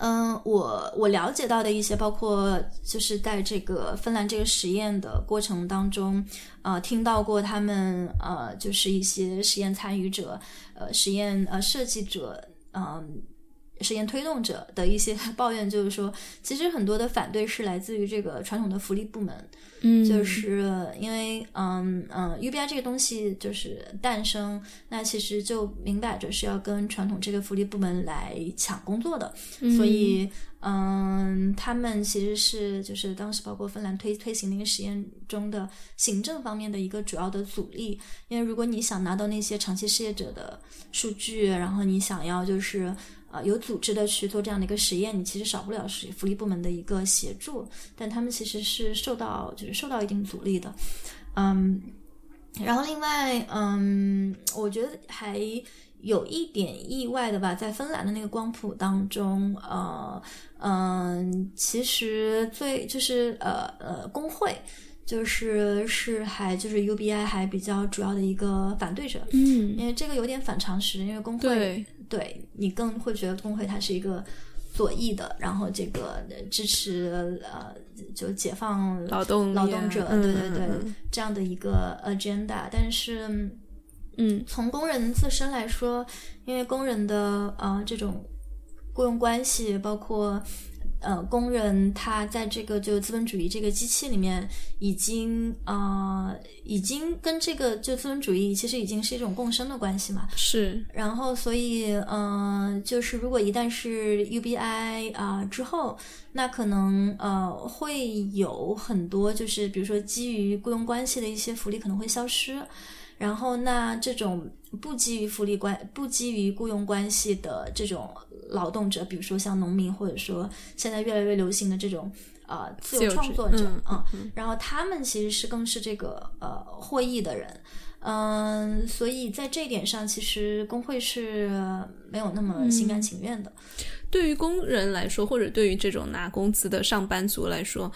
嗯，我我了解到的一些，包括就是在这个芬兰这个实验的过程当中，呃，听到过他们呃，就是一些实验参与者、呃，实验呃设计者，嗯、实验推动者的一些 抱怨，就是说，其实很多的反对是来自于这个传统的福利部门，嗯，就是因为嗯嗯，UBI 这个东西就是诞生，那其实就明摆着是要跟传统这个福利部门来抢工作的，所以嗯，他们其实是就是当时包括芬兰推推行那个实验中的行政方面的一个主要的阻力，因为如果你想拿到那些长期失业者的数据，然后你想要就是。有组织的去做这样的一个实验，你其实少不了是福利部门的一个协助，但他们其实是受到就是受到一定阻力的。嗯，然后另外，嗯，我觉得还有一点意外的吧，在芬兰的那个光谱当中，呃，嗯，其实最就是呃呃工会。就是是还就是 UBI 还比较主要的一个反对者，嗯，因为这个有点反常识，因为工会对。对你更会觉得工会它是一个左翼的，然后这个支持呃就解放劳动劳动者，嗯对对对、这样的一个 agenda，但是嗯。从工人自身来说，因为工人的呃这种雇佣关系，包括呃工人他在这个就资本主义这个机器里面，已经呃已经跟这个就资本主义其实已经是一种共生的关系嘛。是然后，所以，嗯、就是如果一旦是 UBI 啊、之后，那可能呃会有很多就是比如说基于雇佣关系的一些福利可能会消失，然后那这种不基于福利关不基于雇佣关系的这种劳动者，比如说像农民，或者说现在越来越流行的这种呃自由创作者嗯啊、然后他们其实是更是这个呃获益的人。嗯，所以在这一点上，其实工会是没有那么心甘情愿的。对于工人来说，或者对于这种拿工资的上班族来说，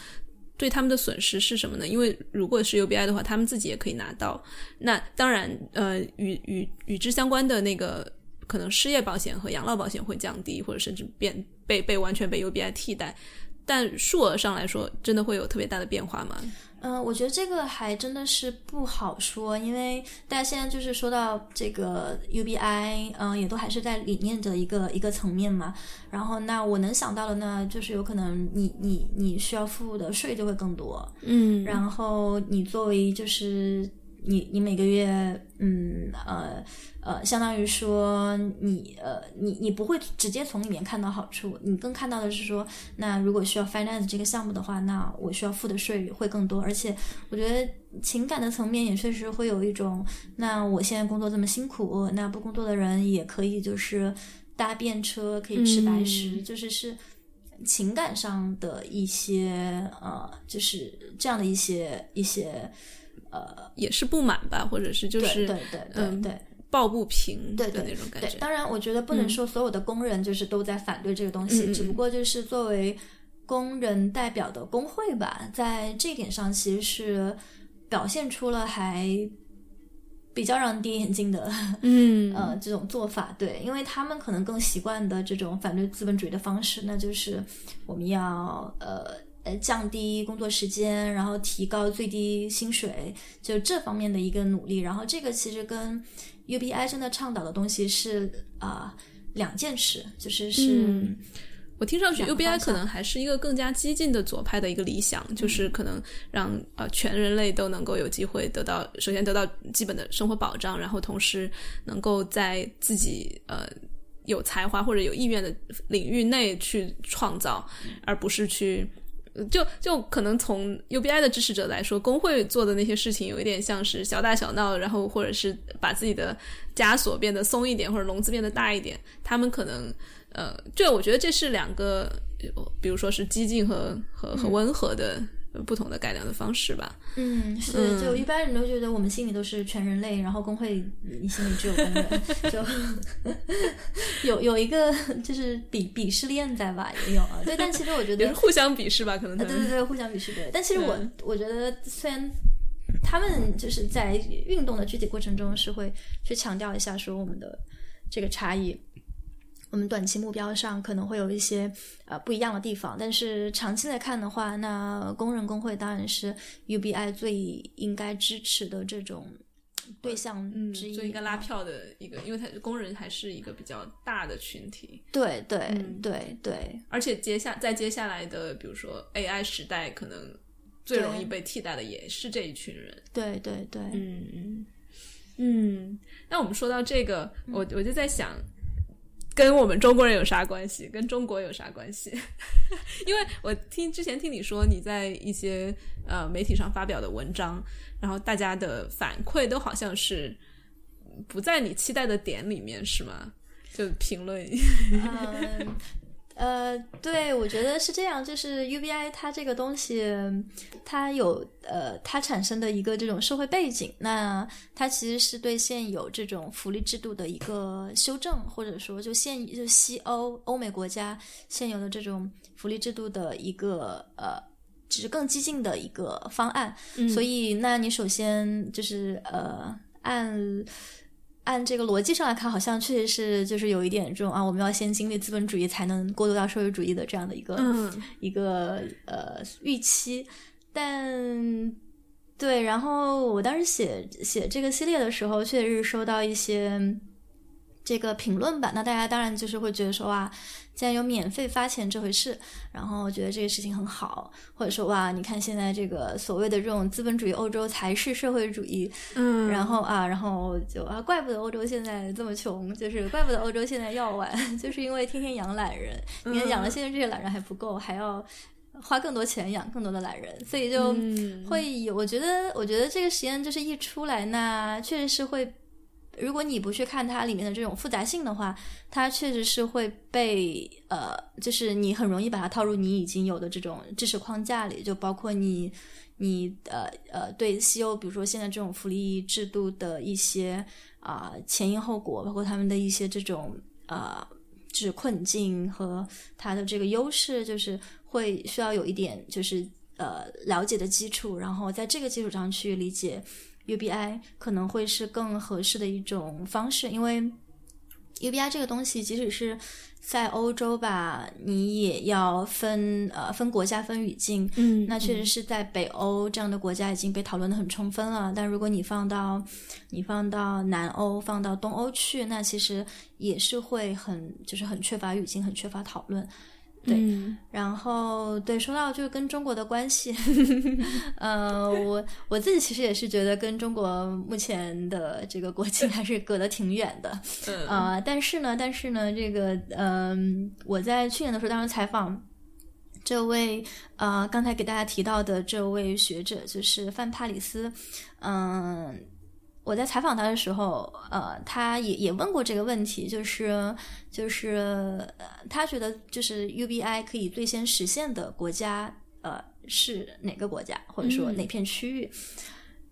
对他们的损失是什么呢？因为如果是 UBI 的话，他们自己也可以拿到。那当然，呃，与与与之相关的那个可能失业保险和养老保险会降低，或者甚至变被被完全被 UBI 替代。但数额上来说，真的会有特别大的变化吗？嗯、我觉得这个还真的是不好说，因为大家现在就是说到这个 UBI，嗯、也都还是在理念的一个一个层面嘛。然后，那我能想到的呢，就是有可能你你你需要付的税就会更多，嗯然后你作为就是你你每个月嗯呃呃，相当于说你呃你你不会直接从里面看到好处，你更看到的是说，那如果需要 finance 这个项目的话，那我需要付的税会更多，而且我觉得情感的层面也确实会有一种，那我现在工作这么辛苦，那不工作的人也可以就是搭便车，可以吃白食，嗯就是是。情感上的一些呃，就是这样的一些一些呃，也是不满吧，或者是就是对对对对嗯抱不平对对对。那种感觉。当然，我觉得不能说所有的工人就是都在反对这个东西，只不过就是作为工人代表的工会吧，在这一点上其实是表现出了还比较让人跌眼镜的嗯 呃这种做法，对，因为他们可能更习惯的这种反对资本主义的方式，那就是我们要呃呃降低工作时间，然后提高最低薪水，就这方面的一个努力。然后这个其实跟 UBI 真的倡导的东西是啊、两件事，就是是、嗯我听上去 UBI 可能还是一个更加激进的左派的一个理想，就是可能让呃全人类都能够有机会得到，首先得到基本的生活保障，然后同时能够在自己呃有才华或者有意愿的领域内去创造，而不是去。就就可能从 UBI 的支持者来说，工会做的那些事情有一点像是小打小闹，然后或者是把自己的枷锁变得松一点，或者笼子变得大一点。他们可能呃，就我觉得这是两个，呃比如说是激进和和和温和的、呃不同的改良的方式吧。嗯，是，嗯就一般人都觉得我们心里都是全人类，然后工会你心里只有工人，就 有有一个 就是鄙鄙视链在吧，也有啊。对，但其实我觉得也是互相鄙视吧，可能对对对，互相鄙视对。但其实我、嗯我觉得，虽然他们就是在运动的具体过程中是会去强调一下说我们的这个差异，我们短期目标上可能会有一些呃不一样的地方，但是长期来看的话，那工人工会当然是 UBI 最应该支持的这种对象嗯，之一，最应该拉票的一个，因为他工人还是一个比较大的群体，对对、嗯。对对，而且接下在接下来的，比如说 AI 时代，可能最容易被替代的也是这一群人。对对对，嗯嗯。嗯。那我们说到这个，我我就在想，跟我们中国人有啥关系？跟中国有啥关系？因为我听之前听你说你在一些呃媒体上发表的文章，然后大家的反馈都好像是不在你期待的点里面，是吗？就评论，呃，对，我觉得是这样，就是 UBI 它这个东西，它有呃，它产生的一个这种社会背景，那它其实是对现有这种福利制度的一个修正，或者说就现就西欧欧美国家现有的这种福利制度的一个呃，只是更激进的一个方案。所以，那你首先就是呃，按。按这个逻辑上来看，好像确实是就是有一点这种啊，我们要先经历资本主义才能过渡到社会主义的这样的一个一个呃预期。但对，然后我当时写写这个系列的时候，确实是收到一些这个评论吧。那大家当然就是会觉得说啊。竟然有免费发钱这回事，然后我觉得这个事情很好，或者说哇，你看现在这个所谓的这种资本主义欧洲才是社会主义，嗯，然后啊，然后就啊，怪不得欧洲现在这么穷，就是怪不得欧洲现在要晚，就是因为天天养懒人，你看养了现在这些懒人还不够，还要花更多钱养更多的懒人，所以就会有，我觉得，我觉得这个实验就是一出来，那确实是会。如果你不去看它里面的这种复杂性的话，它确实是会被呃，就是你很容易把它套入你已经有的这种知识框架里，就包括你你呃呃对西欧，比如说现在这种福利制度的一些啊前因后果，包括他们的一些这种啊就是困境和它的这个优势，就是会需要有一点就是呃了解的基础，然后在这个基础上去理解。UBI 可能会是更合适的一种方式，因为 UBI 这个东西，即使是在欧洲吧，你也要分呃分国家、分语境。嗯，那确实是在北欧这样的国家已经被讨论的很充分了。但如果你放到你放到南欧、放到东欧去，那其实也是会很就是很缺乏语境、很缺乏讨论。对，然后对说到就是跟中国的关系，呃，我我自己其实也是觉得跟中国目前的这个国情还是隔得挺远的，呃，但是呢，但是呢，这个嗯，我在去年的时候当时采访这位呃刚才给大家提到的这位学者，就是范帕里斯，嗯。我在采访他的时候，呃，他也也问过这个问题，就是就是他觉得就是 UBI 可以最先实现的国家，呃，是哪个国家，或者说哪片区域？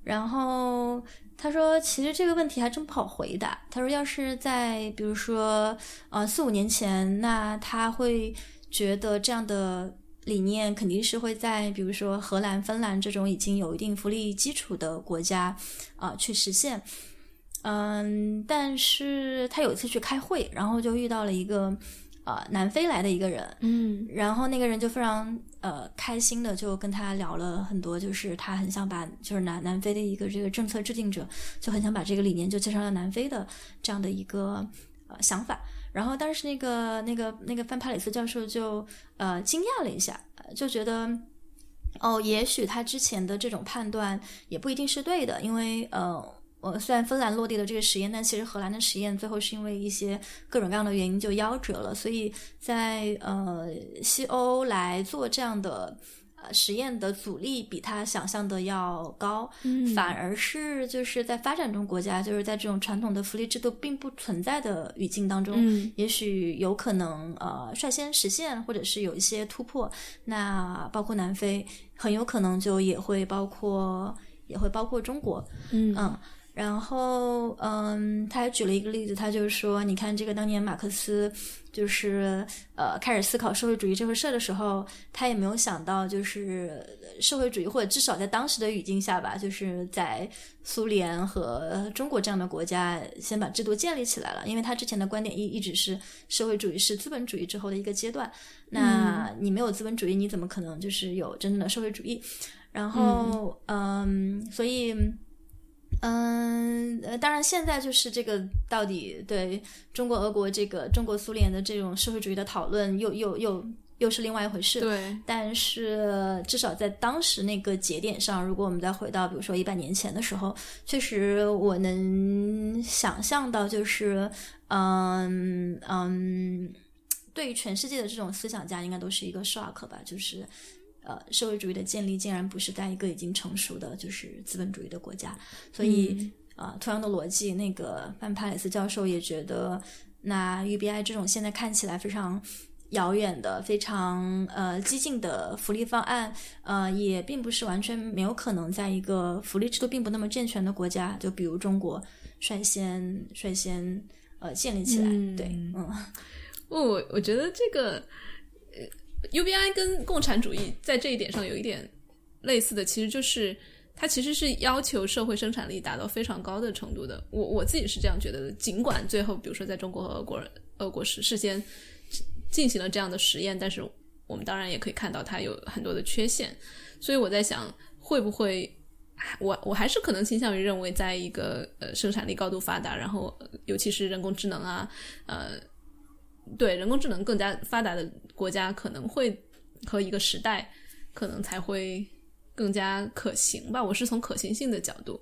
然后他说，其实这个问题还真不好回答。他说，要是在比如说呃四五年前，那他会觉得这样的。理念肯定是会在，比如说荷兰、芬兰这种已经有一定福利基础的国家啊去实现。嗯，但是他有一次去开会，然后就遇到了一个呃南非来的一个人，嗯，然后那个人就非常呃开心的就跟他聊了很多，就是他很想把就是南南非的一个这个政策制定者就很想把这个理念就介绍到南非的这样的一个呃想法。然后当时那个那个那个范帕里斯教授就呃惊讶了一下，就觉得哦，也许他之前的这种判断也不一定是对的，因为呃，我虽然芬兰落地了这个实验，但其实荷兰的实验最后是因为一些各种各样的原因就夭折了，所以在呃西欧来做这样的。呃，实验的阻力比他想象的要高，反而是就是在发展中国家，就是在这种传统的福利制度并不存在的语境当中，也许有可能呃率先实现，或者是有一些突破。那包括南非，很有可能就也会包括，也会包括中国，嗯。然后，嗯，他还举了一个例子，他就是说，你看这个当年马克思就是呃开始思考社会主义这回事的时候，他也没有想到，就是社会主义或者至少在当时的语境下吧，就是在苏联和中国这样的国家先把制度建立起来了，因为他之前的观点一一直是社会主义是资本主义之后的一个阶段，那你没有资本主义，你怎么可能就是有真正的社会主义？然后，嗯，所以。嗯，呃，当然，现在就是这个到底对中国、俄国这个中国、苏联的这种社会主义的讨论，又又又又是另外一回事。对，但是至少在当时那个节点上，如果我们再回到，比如说一百年前的时候，确实我能想象到，就是嗯嗯，对于全世界的这种思想家，应该都是一个 shock 吧，就是。呃，社会主义的建立竟然不是在一个已经成熟的就是资本主义的国家，所以啊，同样的逻辑，那个范帕雷斯教授也觉得，那 UBI 这种现在看起来非常遥远的、非常呃激进的福利方案，呃，也并不是完全没有可能在一个福利制度并不那么健全的国家，就比如中国率先率先呃建立起来。对，嗯，我我觉得这个呃 UBI 跟共产主义在这一点上有一点类似的，其实就是它其实是要求社会生产力达到非常高的程度的。我我自己是这样觉得的，尽管最后比如说在中国和俄国俄国是事先。进行了这样的实验，但是我们当然也可以看到它有很多的缺陷，所以我在想，会不会我我还是可能倾向于认为，在一个呃生产力高度发达，然后尤其是人工智能啊，呃，对人工智能更加发达的国家，可能会和一个时代可能才会更加可行吧。我是从可行性的角度。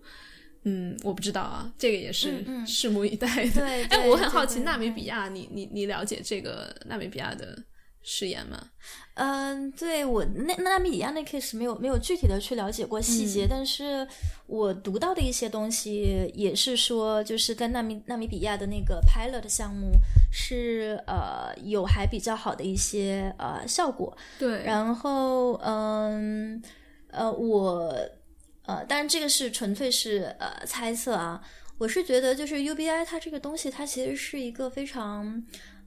嗯，我不知道啊，这个也是拭目以待的。对，哎，我很好奇纳米比亚，你你你了解这个纳米比亚的誓言吗？嗯，对我那纳米比亚那 case 没有没有具体的去了解过细节，但是我读到的一些东西也是说，就是在纳米纳米比亚的那个 pilot 项目是呃有还比较好的一些呃效果。对，然后嗯呃我。呃，当然这个是纯粹是呃猜测啊。我是觉得就是 UBI 它这个东西，它其实是一个非常，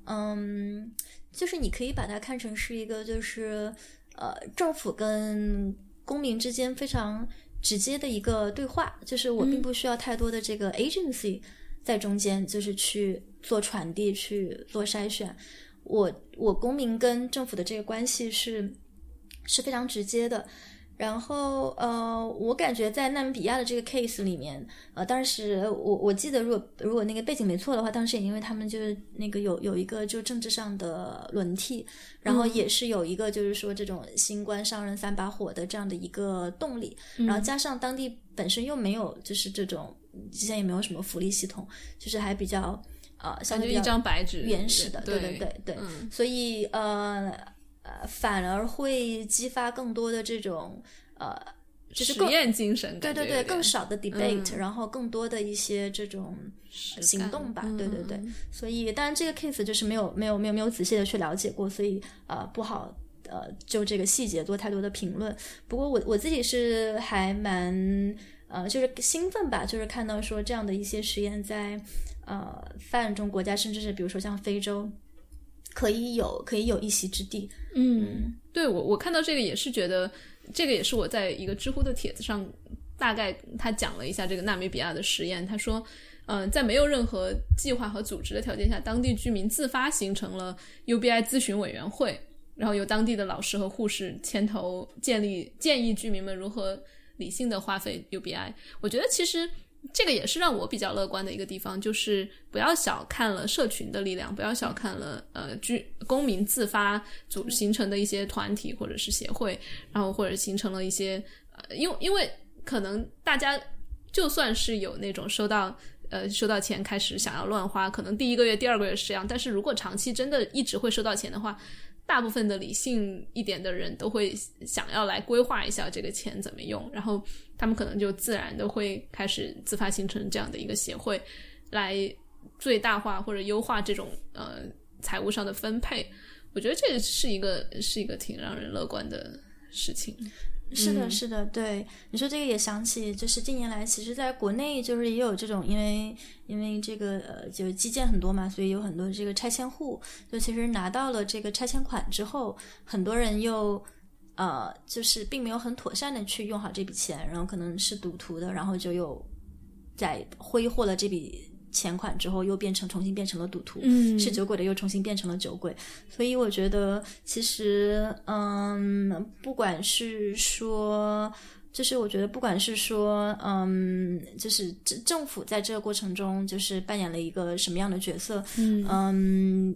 嗯，就是你可以把它看成是一个就是呃政府跟公民之间非常直接的一个对话，就是我并不需要太多的这个 agency 在中间，就是去做传递、去做筛选。我我公民跟政府的这个关系是是非常直接的。然后，呃，我感觉在纳米比亚的这个 case 里面，呃，当时我我记得，如果如果那个背景没错的话，当时也因为他们就是那个有有一个就政治上的轮替，然后也是有一个就是说这种新官上任三把火的这样的一个动力，然后加上当地本身又没有就是这种之前也没有什么福利系统，就是还比较呃相对比较原始的，对对对对，所以呃。呃，反而会激发更多的这种呃，就是实验精神，对对对，更少的 debate，然后更多的一些这种行动吧，对对对。所以，当然这个 case 就是没有没有没有没有仔细的去了解过，所以呃不好呃就这个细节做太多的评论。不过我我自己是还蛮呃就是兴奋吧，就是看到说这样的一些实验在呃发展中国家，甚至是比如说像非洲。可以有，可以有一席之地。嗯，对我，我看到这个也是觉得，这个也是我在一个知乎的帖子上，大概他讲了一下这个纳米比亚的实验。他说，嗯，在没有任何计划和组织的条件下，当地居民自发形成了 UBI 咨询委员会，然后由当地的老师和护士牵头建立，建议居民们如何理性的花费 UBI。我觉得其实。这个也是让我比较乐观的一个地方，就是不要小看了社群的力量，不要小看了呃居公民自发组形成的一些团体或者是协会，然后或者形成了一些呃，因为因为可能大家就算是有那种收到呃收到钱开始想要乱花，可能第一个月、第二个月是这样，但是如果长期真的一直会收到钱的话。大部分的理性一点的人都会想要来规划一下这个钱怎么用，然后他们可能就自然的会开始自发形成这样的一个协会，来最大化或者优化这种呃财务上的分配。我觉得这是一个是一个挺让人乐观的事情。是的，是的，对你说这个也想起，就是近年来其实在国内就是也有这种，因为因为这个呃就是基建很多嘛，所以有很多这个拆迁户，就其实拿到了这个拆迁款之后，很多人又呃就是并没有很妥善的去用好这笔钱，然后可能是赌徒的，然后就又在挥霍了这笔。钱款之后又变成重新变成了赌徒，是酒鬼的又重新变成了酒鬼，所以我觉得其实嗯，不管是说，就是我觉得不管是说嗯，就是政政府在这个过程中就是扮演了一个什么样的角色，嗯，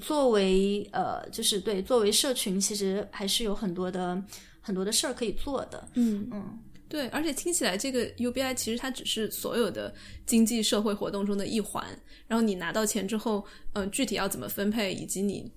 作为呃，就是对作为社群，其实还是有很多的很多的事儿可以做的，嗯嗯。对，而且听起来这个 UBI 其实它只是所有的经济社会活动中的一环。然后你拿到钱之后，嗯，具体要怎么分配，以及你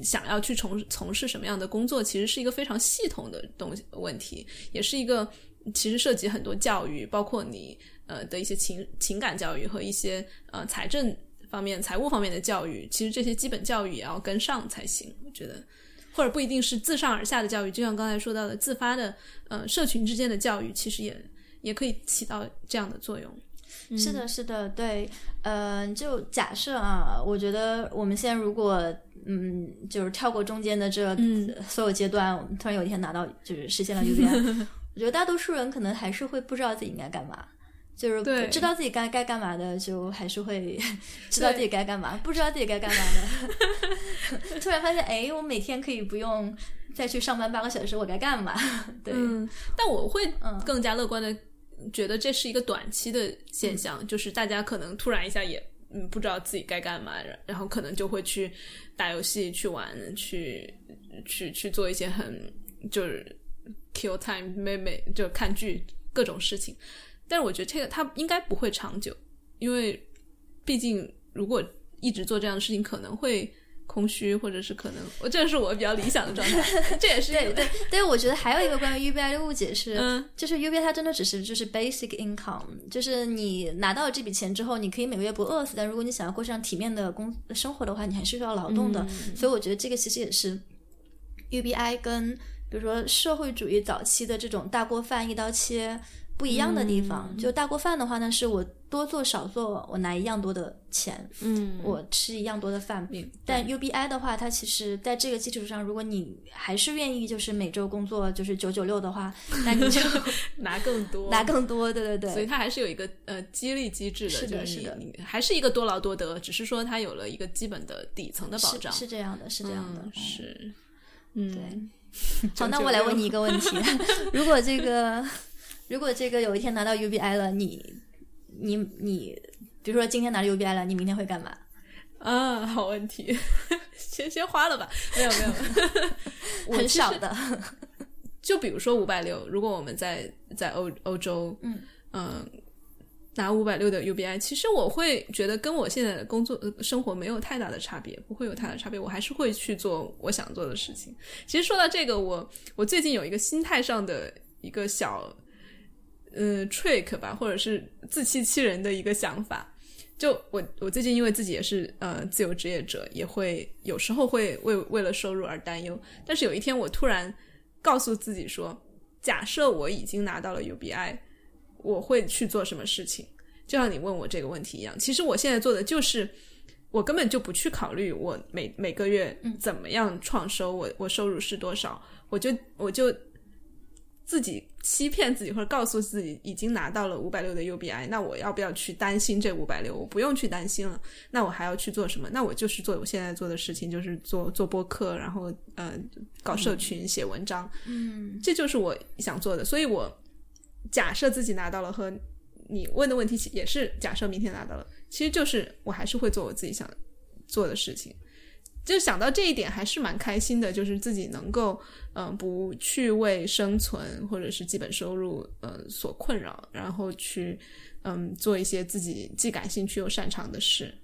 想要去从从事什么样的工作，其实是一个非常系统的东西问题，也是一个其实涉及很多教育，包括你呃的一些情情感教育和一些呃财政。方面、财务方面的教育，其实这些基本教育也要跟上才行。我觉得，或者不一定是自上而下的教育，就像刚才说到的自发的，呃，社群之间的教育，其实也也可以起到这样的作用。是的，是的，对，呃，就假设啊，我觉得我们现在如果嗯，就是跳过中间的这所有阶段，我们突然有一天拿到就是实现了 UBI，我觉得大多数人可能还是会不知道自己应该干嘛。就是知道自己该该干嘛的，就还是会 知道自己该干嘛；不知道自己该干嘛的，突然发现，哎，我每天可以不用再去上班八个小时，我该干嘛？对，但我会更加乐观的觉得这是一个短期的现象，就是大家可能突然一下也嗯不知道自己该干嘛，然后可能就会去打游戏、去玩、去去去做一些很就是 kill time、妹妹就看剧各种事情。但是我觉得这个它应该不会长久，因为毕竟如果一直做这样的事情，可能会空虚，或者是可能，我这是我比较理想的状态。这也是对对对。我觉得还有一个关于 UBI 的误解是，就是 UBI 它真的只是就是 basic income，就是你拿到了这笔钱之后，你可以每个月不饿死，但如果你想要过上体面的工生活的话，你还是需要劳动的。所以我觉得这个其实也是 UBI 跟比如说社会主义早期的这种大锅饭一刀切。不一样的地方，就大锅饭的话呢，是我多做少做，我拿一样多的钱，嗯，我吃一样多的饭。但 UBI 的话，它其实在这个基础上，如果你还是愿意就是每周工作就是九九六的话，那你就 拿更多，拿更多，对对对。所以它还是有一个呃激励机制的，是的，是的，还是一个多劳多得，只是说它有了一个基本的底层的保障，是这样的，是这样的，是，嗯，对。好，那我来问你一个问题：如果这个。如果这个有一天拿到 UBI 了，你你你，比如说今天拿了 UBI 了，你明天会干嘛？啊，好问题，先先花了吧。没有没有，很少的。就比如说五百六，如果我们在在欧欧洲，嗯嗯，拿五百六的 UBI，其实我会觉得跟我现在的工作生活没有太大的差别，不会有太大的差别。我还是会去做我想做的事情。其实说到这个，我我最近有一个心态上的一个小。呃，trick 吧，或者是自欺欺人的一个想法。就我，我最近因为自己也是呃自由职业者，也会有时候会为为了收入而担忧。但是有一天，我突然告诉自己说，假设我已经拿到了 UBI，我会去做什么事情？就像你问我这个问题一样，其实我现在做的就是，我根本就不去考虑我每每个月怎么样创收，我我收入是多少，我就我就。自己欺骗自己，或者告诉自己已经拿到了五百六的 UBI，那我要不要去担心这五百六？我不用去担心了。那我还要去做什么？那我就是做我现在做的事情，就是做做播客，然后呃搞社群、写文章。嗯，这就是我想做的。所以我假设自己拿到了，和你问的问题也是假设明天拿到了，其实就是我还是会做我自己想做的事情。就想到这一点，还是蛮开心的，就是自己能够，嗯，不去为生存或者是基本收入，呃，所困扰，然后去，嗯，做一些自己既感兴趣又擅长的事。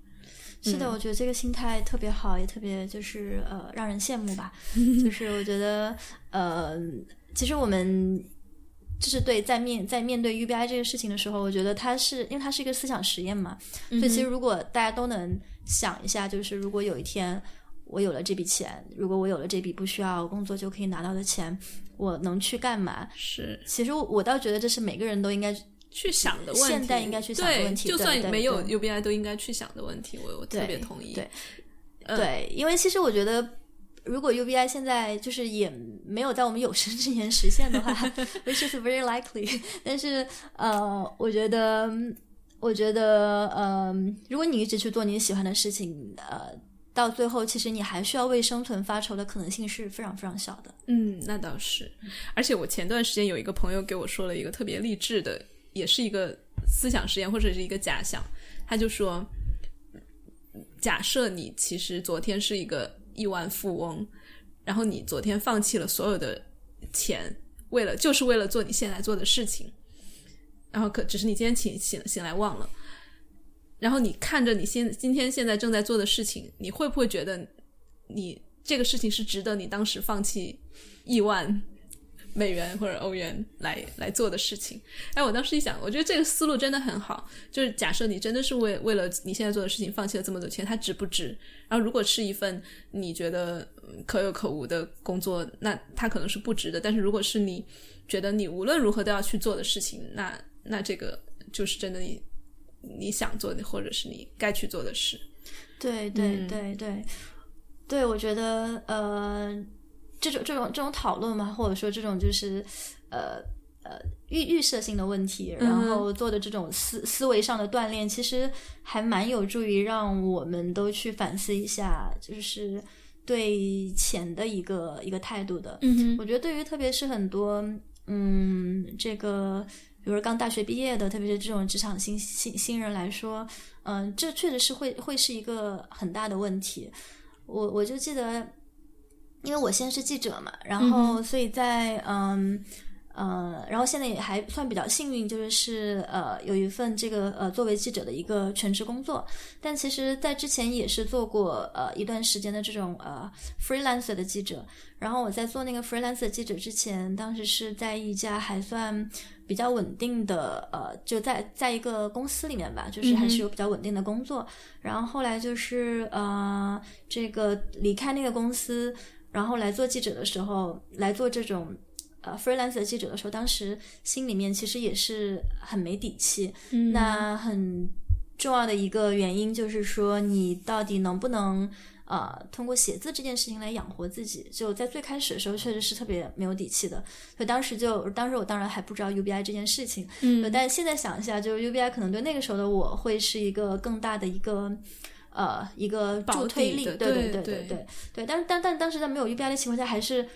是的，我觉得这个心态特别好，也特别就是呃，让人羡慕吧。就是我觉得，呃，其实我们就是对在面在面对 UBI 这个事情的时候，我觉得它是因为它是一个思想实验嘛，所以其实如果大家都能想一下，就是如果有一天。我有了这笔钱，如果我有了这笔不需要工作就可以拿到的钱，我能去干嘛？是，其实我倒觉得这是每个人都应该去想的问题，现在应该去想的问题。就算没有 UBI 都应该去想的问题。我我特别同意。对，对，因为其实我觉得，如果 UBI 现在就是也没有在我们有生之年实现的话，which is very likely。但是呃，我觉得，我觉得，嗯，如果你一直去做你喜欢的事情，呃。到最后，其实你还需要为生存发愁的可能性是非常非常小的。嗯，那倒是。而且我前段时间有一个朋友给我说了一个特别励志的，也是一个思想实验或者是一个假想。他就说，假设你其实昨天是一个亿万富翁，然后你昨天放弃了所有的钱，为了就是为了做你现在做的事情，然后可只是你今天醒醒醒来忘了。然后你看着你现今天现在正在做的事情，你会不会觉得你这个事情是值得你当时放弃亿万美元或者欧元来来做的事情。哎，我当时一想，我觉得这个思路真的很好。就是假设你真的是为为了你现在做的事情放弃了这么多钱，它值不值？然后如果是一份你觉得可有可无的工作，那它可能是不值的。但是如果是你觉得你无论如何都要去做的事情，那那这个就是真的你你想做的，或者是你该去做的事。对对对对，对我觉得呃，这种这种这种讨论嘛，或者说这种就是呃呃预预设性的问题，然后做的这种思思维上的锻炼，其实还蛮有助于让我们都去反思一下，就是对钱的一个一个态度的。嗯我觉得对于特别是很多嗯这个。比如刚大学毕业的，特别是这种职场新新新人来说，嗯，这确实是会会是一个很大的问题。我我就记得，因为我现在是记者嘛，然后所以在嗯。呃，然后现在也还算比较幸运，就是是呃有一份这个呃作为记者的一个全职工作，但其实，在之前也是做过呃一段时间的这种呃 freelancer 的记者。然后我在做那个 freelancer 记者之前，当时是在一家还算比较稳定的呃就在在一个公司里面吧，就是还是有比较稳定的工作。然后后来就是呃这个离开那个公司，然后来做记者的时候，来做这种。呃 freelancer 记者的时候，当时心里面其实也是很没底气。嗯，那很重要的一个原因就是说，你到底能不能呃通过写字这件事情来养活自己？就在最开始的时候，确实是特别没有底气的。所以当时就，当时我当然还不知道 UBI 这件事情。嗯，但现在想一下，就是 UBI 可能对那个时候的我会是一个更大的一个呃一个助推力。对对对对对对。但是但但当时在没有 UBI 的情况下，还是。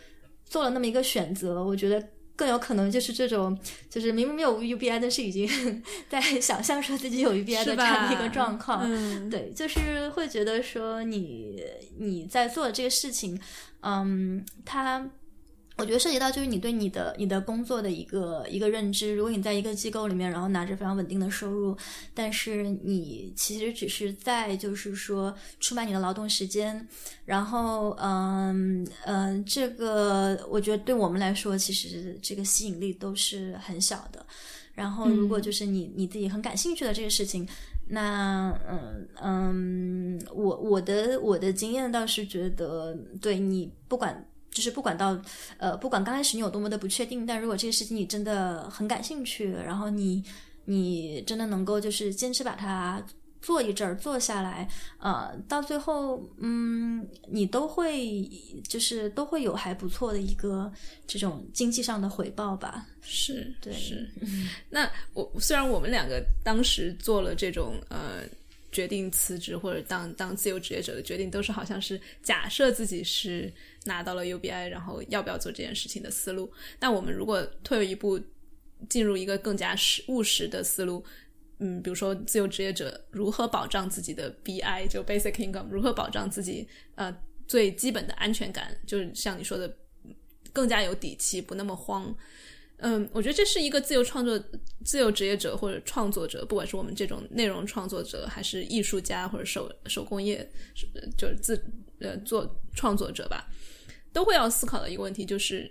做了那么一个选择，我觉得更有可能就是这种，就是明明没有 UBI，但是已经 在想象说自己有 UBI 的这样的一个状况。嗯，对，就是会觉得说你你在做的这个事情，嗯，它。我觉得涉及到就是你对你的你的工作的一个一个认知。如果你在一个机构里面，然后拿着非常稳定的收入，但是你其实只是在就是说出卖你的劳动时间，然后嗯嗯，这个我觉得对我们来说，其实这个吸引力都是很小的。然后如果就是你你自己很感兴趣的这个事情，那嗯嗯，我我的我的经验倒是觉得，对你不管。就是不管到，呃，不管刚开始你有多么的不确定，但如果这个事情你真的很感兴趣，然后你你真的能够就是坚持把它做一阵儿做下来，呃，到最后，嗯，你都会就是都会有还不错的一个这种经济上的回报吧。是，对，是。那我虽然我们两个当时做了这种呃。决定辞职或者当当自由职业者的决定，都是好像是假设自己是拿到了 UBI，然后要不要做这件事情的思路。但我们如果退一步，进入一个更加实务实的思路，嗯，比如说自由职业者如何保障自己的 BI，就 Basic Income，如何保障自己呃最基本的安全感，就是像你说的，更加有底气，不那么慌。嗯，我觉得这是一个自由创作、自由职业者或者创作者，不管是我们这种内容创作者，还是艺术家或者手手工业，就是自呃做创作者吧，都会要思考的一个问题，就是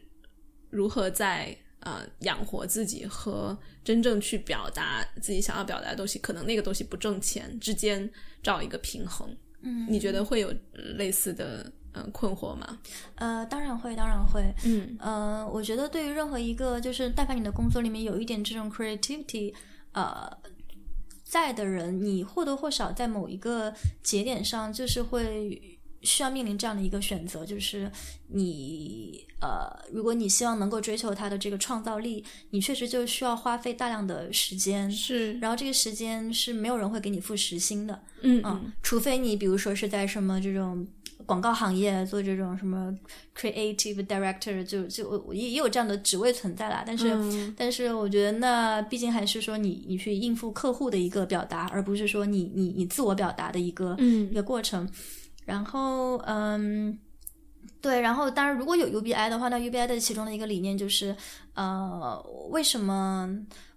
如何在呃养活自己和真正去表达自己想要表达的东西，可能那个东西不挣钱之间找一个平衡。嗯，你觉得会有类似的？嗯，困惑吗？呃，当然会，当然会。嗯，呃，我觉得对于任何一个就是，但凡你的工作里面有一点这种 creativity，呃，在的人，你或多或少在某一个节点上，就是会需要面临这样的一个选择，就是你呃，如果你希望能够追求他的这个创造力，你确实就需要花费大量的时间，是，然后这个时间是没有人会给你付时薪的，嗯嗯，除非你比如说是在什么这种。广告行业做这种什么 creative director 就就也也有这样的职位存在啦，但是但是我觉得那毕竟还是说你你去应付客户的一个表达，而不是说你你你自我表达的一个一个过程。然后嗯，对，然后当然如果有 UBI 的话，那 UBI 的其中的一个理念就是呃，为什么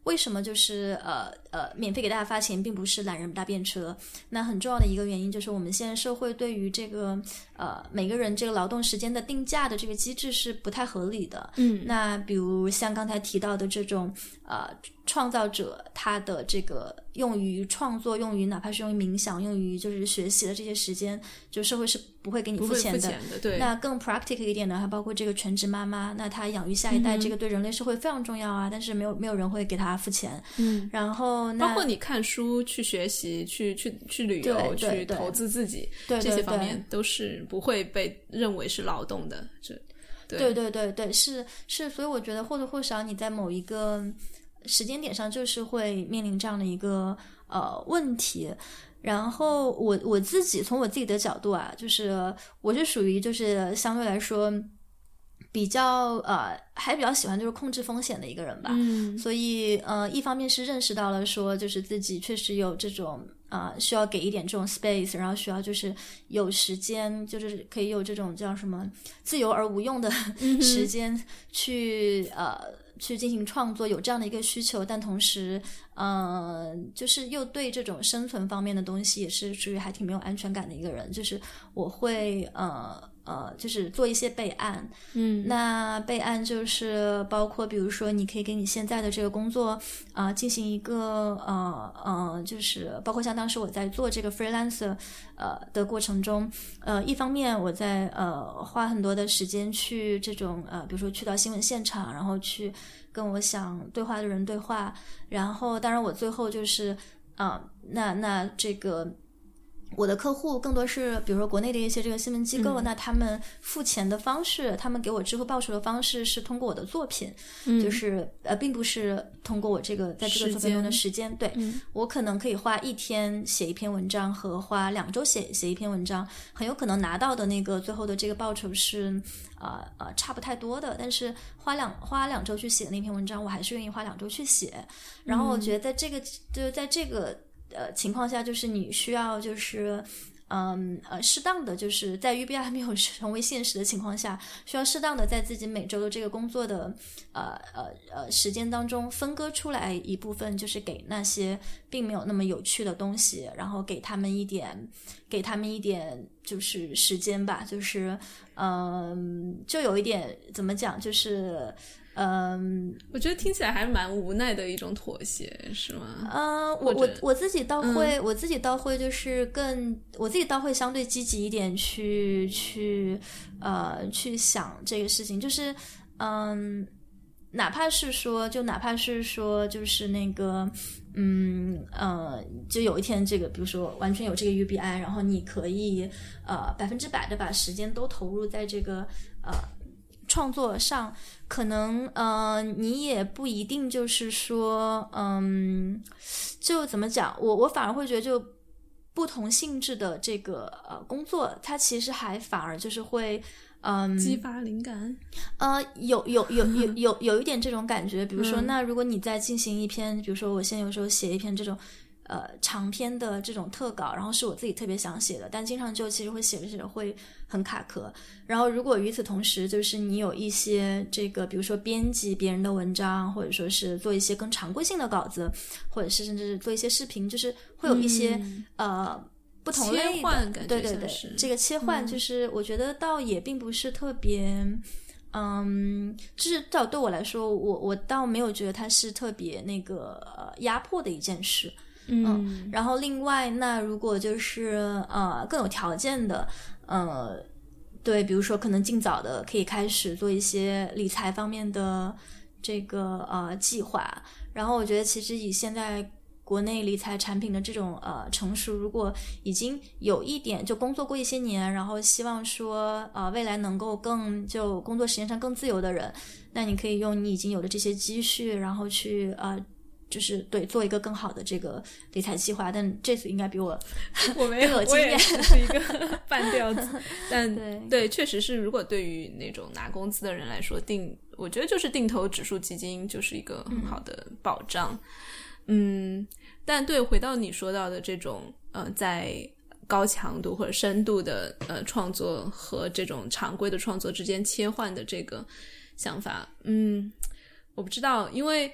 为什么就是呃呃免费给大家发钱，并不是懒人搭便车？那很重要的一个原因就是我们现在社会对于这个呃每个人这个劳动时间的定价的这个机制是不太合理的。嗯，那比如像刚才提到的这种呃创造者，他的这个用于创作、用于哪怕是用于冥想、用于就是学习的这些时间，就社会是不会给你付钱的。钱的，对。那更 practical 一点呢，还包括这个全职妈妈，那她养育下一代，嗯这个对人类社会非常重要啊。但是没有没有人会给他付钱。嗯，然后那包括你看书、去学习、去去去旅游、去投资自己对对这些方面都是不会被认为是劳动的。这对对对对对，是是，所以我觉得或多或少你在某一个时间点上，就是会面临这样的一个呃问题。然后我我自己从我自己的角度啊，就是我是属于就是相对来说比较呃还比较喜欢就是控制风险的一个人吧。嗯所以呃，一方面是认识到了说，就是自己确实有这种啊、呃需要给一点这种 space，然后需要就是有时间，就是可以有这种叫什么自由而无用的 时间去、呃去进行创作，有这样的一个需求，但同时呃，就是又对这种生存方面的东西也是属于还挺没有安全感的一个人，就是我会呃。呃，就是做一些备案，嗯，那备案就是包括，比如说，你可以给你现在的这个工作啊、进行一个呃呃，就是包括像当时我在做这个 freelancer 呃的过程中，呃，一方面我在呃花很多的时间去这种呃，比如说去到新闻现场，然后去跟我想对话的人对话，然后当然我最后就是啊、那那这个。我的客户更多是，比如说国内的一些这个新闻机构，那他们付钱的方式，他们给我支付报酬的方式是通过我的作品，就是呃，并不是通过我这个在这个作品中的时间。对、我可能可以花一天写一篇文章，和花两周写写一篇文章，很有可能拿到的那个最后的这个报酬是呃呃差不太多的。但是花两花两周去写那篇文章，我还是愿意花两周去写。然后我觉得在这个就是在这个。呃，情况下就是你需要就是。嗯呃，适当的就是在 UBI 还没有 成为现实的情况下，需要适当的在自己每周的这个工作的呃呃呃时间当中分割出来一部分，就是给那些并没有那么有趣的东西，然后给他们一点，给他们一点就是时间吧，就是嗯，就有一点怎么讲，就是嗯。我觉得听起来还蛮无奈的一种妥协，是吗？嗯，我我我自己倒会，我自己倒会就是更，我自己倒会相对积极一点去去呃去想这个事情，就是嗯，哪怕是说，就哪怕是说，就是那个嗯呃，就有一天这个，比如说完全有这个 UBI，然后你可以呃百分之百的把时间都投入在这个呃。创作上，可能呃，你也不一定就是说，嗯，就怎么讲，我我反而会觉得，就不同性质的这个呃工作，它其实还反而就是会，嗯，激发灵感，呃，有有有有有有一点这种感觉，比如说，嗯那如果你在进行一篇，比如说我现在有时候写一篇这种。呃，长篇的这种特稿，然后是我自己特别想写的，但经常就其实会写着写着会很卡壳。然后如果与此同时，就是你有一些这个，比如说编辑别人的文章，或者说是做一些更常规性的稿子，或者是甚至是做一些视频，就是会有一些、呃不同类切换的，感觉对对对，这个切换就是我觉得倒也并不是特别。嗯，就是到对我来说，我我倒没有觉得它是特别那个呃压迫的一件事。嗯然后另外，那如果就是呃更有条件的，呃，对，比如说可能尽早的可以开始做一些理财方面的这个呃计划。然后我觉得其实以现在国内理财产品的这种呃成熟，如果已经有一点就工作过一些年，然后希望说呃未来能够更就工作时间上更自由的人，那你可以用你已经有的这些积蓄，然后去呃。就是对做一个更好的这个理财计划，但这次应该比我 我没有，经验是一个 半吊子。但对对，确实是，如果对于那种拿工资的人来说，定我觉得就是定投指数基金就是一个很好的保障。嗯，但对，回到你说到的这种呃，在高强度或者深度的呃创作和这种常规的创作之间切换的这个想法，嗯，我不知道，因为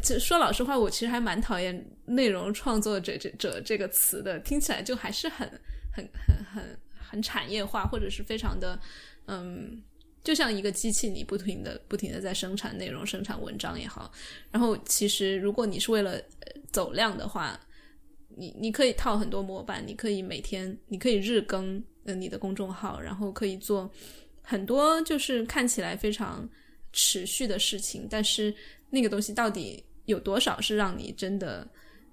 这说老实话，我其实还蛮讨厌“内容创作者”这者这个词的，听起来就还是很很很很很产业化，或者是非常的嗯，就像一个机器，你不停的不停的在生产内容、生产文章也好。然后，其实如果你是为了走量的话，你你可以套很多模板，你可以每天，你可以日更呃你的公众号，然后可以做很多就是看起来非常持续的事情，但是那个东西到底有多少是让你真的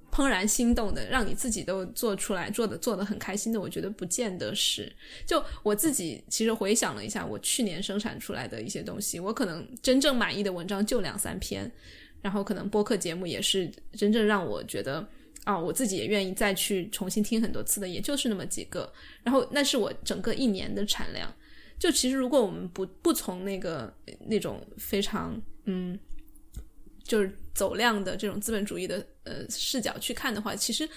怦然心动的，让你自己都做出来做的做的很开心的？我觉得不见得是。就我自己其实回想了一下，我去年生产出来的一些东西，我可能真正满意的文章就两三篇，然后可能播客节目也是真正让我觉得。啊，我自己也愿意再去重新听很多次的，也就是那么几个。然后那是我整个一年的产量。就其实，如果我们不不从那个那种非常嗯，就是走量的这种资本主义的呃视角去看的话，其实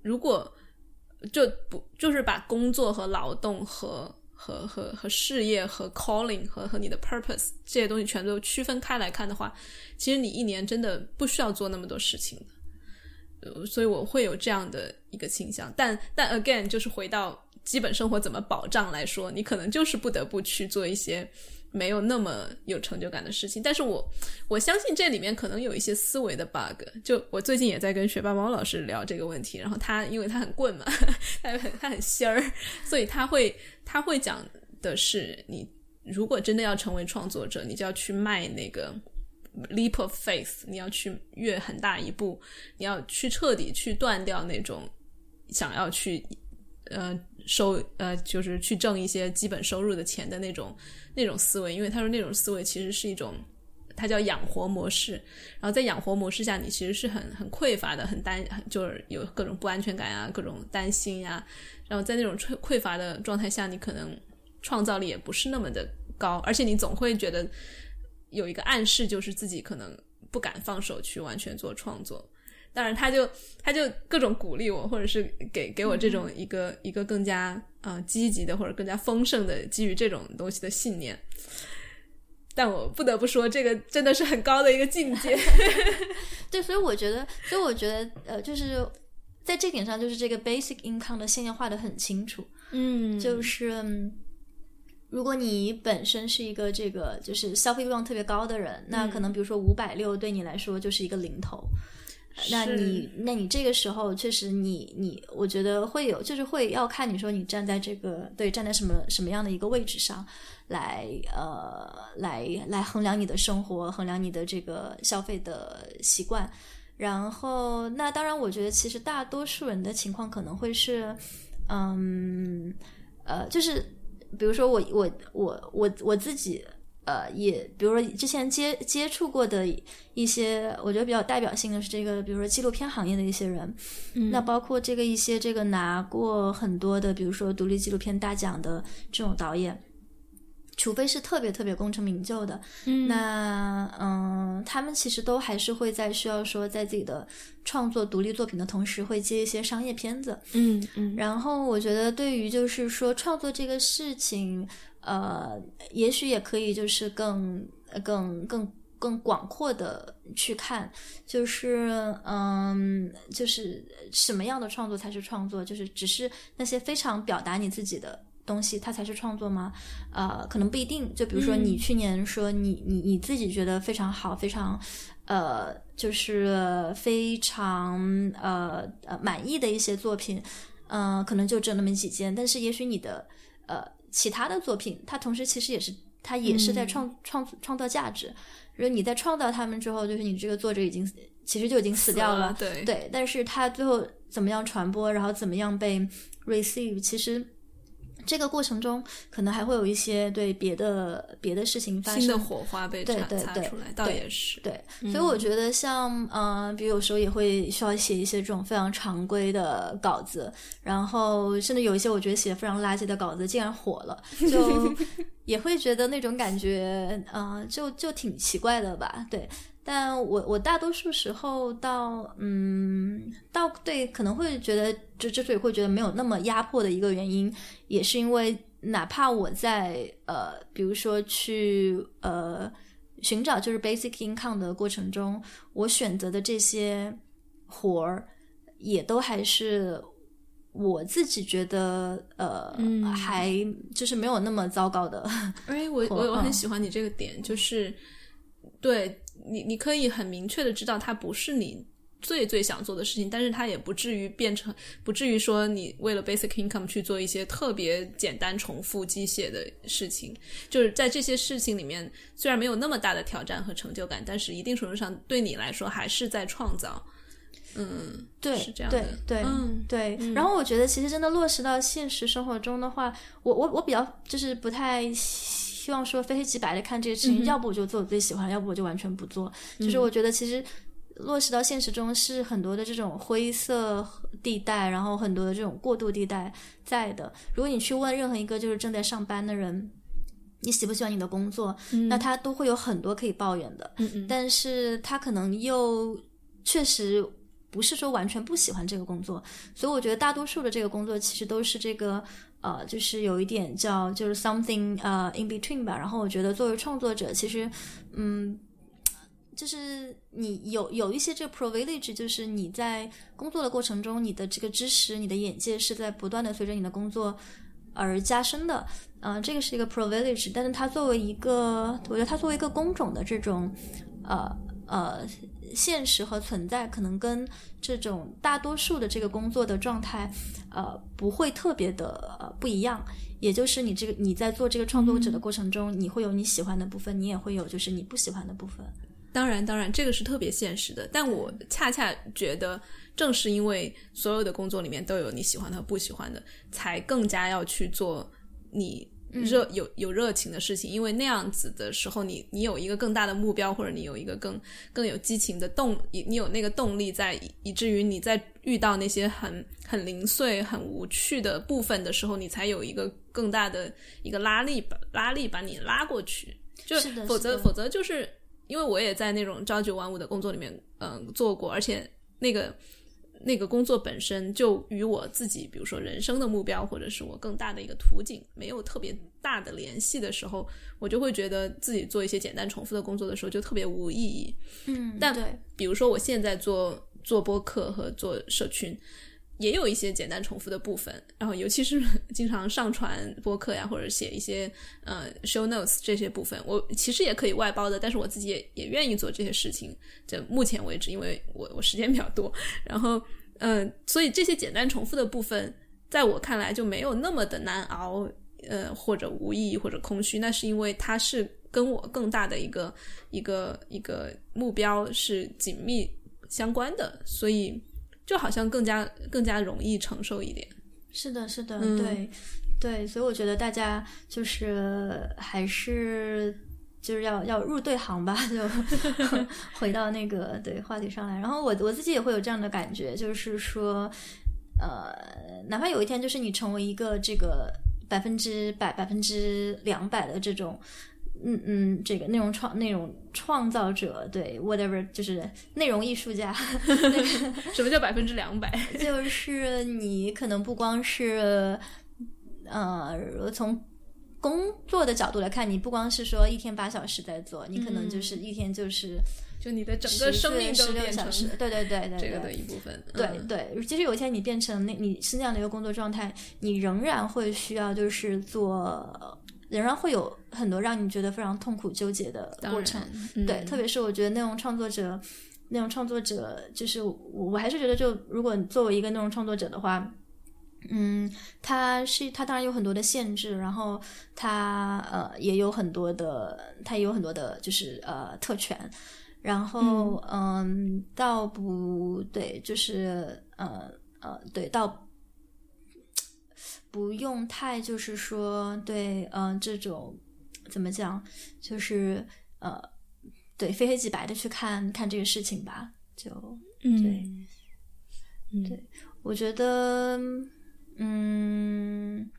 如果就不就是把工作和劳动和和和和事业和 calling 和和你的 purpose 这些东西全都区分开来看的话，其实你一年真的不需要做那么多事情的。所以我会有这样的一个倾向，但但 again 就是回到基本生活怎么保障来说，你可能就是不得不去做一些没有那么有成就感的事情。但是我我相信这里面可能有一些思维的 bug。就我最近也在跟学霸猫老师聊这个问题，然后他因为他很棍嘛，他很他很仙儿，所以他会他会讲的是，你如果真的要成为创作者，你就要去卖那个。leap of faith，你要去越很大一步，你要去彻底去断掉那种想要去呃收呃就是去挣一些基本收入的钱的那种那种思维，因为他说那种思维其实是一种，它叫养活模式。然后在养活模式下，你其实是很很匮乏的，很担就是有各种不安全感啊，各种担心呀。然后在那种匮匮乏的状态下，你可能创造力也不是那么的高，而且你总会觉得。有一个暗示，就是自己可能不敢放手去完全做创作。当然，他就他就各种鼓励我，或者是给给我这种一个一个更加啊积极的或者更加丰盛的基于这种东西的信念。但我不得不说，这个真的是很高的一个境界。对，所以我觉得，所以我觉得，呃，就是在这点上，就是这个 basic income 的线念画的很清楚。嗯，就是。如果你本身是一个这个就是消费欲望特别高的人，那可能比如说五百六对你来说就是一个零头。那你那你这个时候确实你你我觉得会有就是会要看你说你站在这个对站在什么什么样的一个位置上来呃来来衡量你的生活衡量你的这个消费的习惯。然后那当然我觉得其实大多数人的情况可能会是嗯呃就是。比如说我我我我我自己呃也比如说之前接接触过的一些我觉得比较代表性的是这个比如说纪录片行业的一些人，那包括这个一些这个拿过很多的比如说独立纪录片大奖的这种导演。除非是特别特别功成名就的，嗯那嗯，他们其实都还是会在需要说在自己的创作独立作品的同时，会接一些商业片子。嗯嗯。然后我觉得，对于就是说创作这个事情，呃，也许也可以就是更更更更广阔的去看，就是嗯，就是什么样的创作才是创作？就是只是那些非常表达你自己的。东西它才是创作吗？呃，可能不一定。就比如说你去年说你你你自己觉得非常好，非常呃，就是非常呃呃满意的一些作品，嗯，可能就只有那么几件。但是也许你的呃其他的作品，它同时其实也是它也是在创创创造价值。如果你在创造他们之后，就是你这个作者已经其实就已经死掉了，对对。但是他最后怎么样传播，然后怎么样被 receive，其实。这个过程中，可能还会有一些对别的别的事情发生，新的火花被擦出来，倒也是对。所以我觉得，像嗯，比如有时候也会需要写一些这种非常常规的稿子，然后甚至有一些我觉得写的非常垃圾的稿子竟然火了，就 也会觉得那种感觉，嗯，就就挺奇怪的吧？对。但我我大多数时候到嗯到对可能会觉得就之所以会觉得没有那么压迫的一个原因，也是因为哪怕我在呃比如说去呃寻找就是 basic income 的过程中，我选择的这些活儿，也都还是我自己觉得呃，嗯还就是没有那么糟糕的。哎，我 我我嗯很喜欢你这个点，就是对你，你可以很明确的知道它不是你最最想做的事情，但是它也不至于变成，不至于说你为了 basic income 去做一些特别简单、重复、机械的事情。就是在这些事情里面，虽然没有那么大的挑战和成就感，但是一定程度上对你来说还是在创造。嗯，对，是这样对的对，嗯对。然后我觉得，其实真的落实到现实生活中的话，我我我比较就是不太希望说非黑即白的看这个事情，嗯要不我就做我最喜欢，要不我就完全不做。就是我觉得其实。落实到现实中是很多的这种灰色地带，然后很多的这种过渡地带在的。如果你去问任何一个就是正在上班的人，你喜不喜欢你的工作，那他都会有很多可以抱怨的。嗯嗯但是他可能又确实不是说完全不喜欢这个工作，所以我觉得大多数的这个工作其实都是这个呃，就是有一点叫就是 something 呃 in between 吧。然后我觉得作为创作者，其实嗯。就是你有有一些这个 privilege，就是你在工作的过程中，你的这个知识、你的眼界是在不断的随着你的工作而加深的。呃，这个是一个 privilege，但是它作为一个，我觉得它作为一个工种的这种呃呃现实和存在，可能跟这种大多数的这个工作的状态呃不会特别的呃不一样。也就是你这个你在做这个创作者的过程中，你会有你喜欢的部分，你也会有就是你不喜欢的部分。当然，当然，这个是特别现实的。但我恰恰觉得，正是因为所有的工作里面都有你喜欢的和不喜欢的，才更加要去做你热、有有热情的事情。因为那样子的时候你，你有一个更大的目标，或者你有一个更更有激情的动，你你有那个动力在，以以至于你在遇到那些很很零碎、很无趣的部分的时候，你才有一个更大的一个拉力把拉力把你拉过去。就否则否则就是。因为我也在那种朝九晚五的工作里面，嗯，做过，而且那个那个工作本身就与我自己，比如说人生的目标，或者是我更大的一个途径，没有特别大的联系的时候，我就会觉得自己做一些简单重复的工作的时候就特别无意义。嗯，但对，比如说我现在做做播客和做社群。也有一些简单重复的部分，然后尤其是 经常上传播客呀，或者写一些呃 show notes 这些部分，我其实也可以外包的，但是我自己也也愿意做这些事情。就目前为止，因为我我时间比较多，然后嗯、所以这些简单重复的部分，在我看来就没有那么的难熬，呃，或者无意义或者空虚。那是因为它是跟我更大的一个一个一个目标是紧密相关的，所以。就好像更加更加容易承受一点。是的，是的，嗯对对，所以我觉得大家就是还是就是要要入对行吧，就 回到那个对话题上来。然后我我自己也会有这样的感觉，就是说，呃，哪怕有一天就是你成为一个这个百分之百、百分之两百的这种。嗯嗯，这个内容创内容创造者，对 whatever，就是内容艺术家，什么叫百分之两百？就是你可能不光是，呃，从工作的角度来看，你不光是说一天八小时在做，你可能就是一天就是就你的整个生命都十六变成小时，对对对对，这个的对一部分。对嗯对，其实有一天你变成那你是那样的一个工作状态，你仍然会需要就是做，仍然会有很多让你觉得非常痛苦纠结的过程。嗯对，特别是我觉得内容创作者，内容创作者就是我，我还是觉得，就如果你作为一个内容创作者的话，嗯，他是他当然有很多的限制，然后他呃也有很多的，他也有很多的就是呃特权，然后嗯，倒不对，就是呃呃对，倒。不用太就是说对，嗯、这种怎么讲，就是呃，对，非黑即白的去看看这个事情吧。就嗯对，嗯对我觉得，嗯，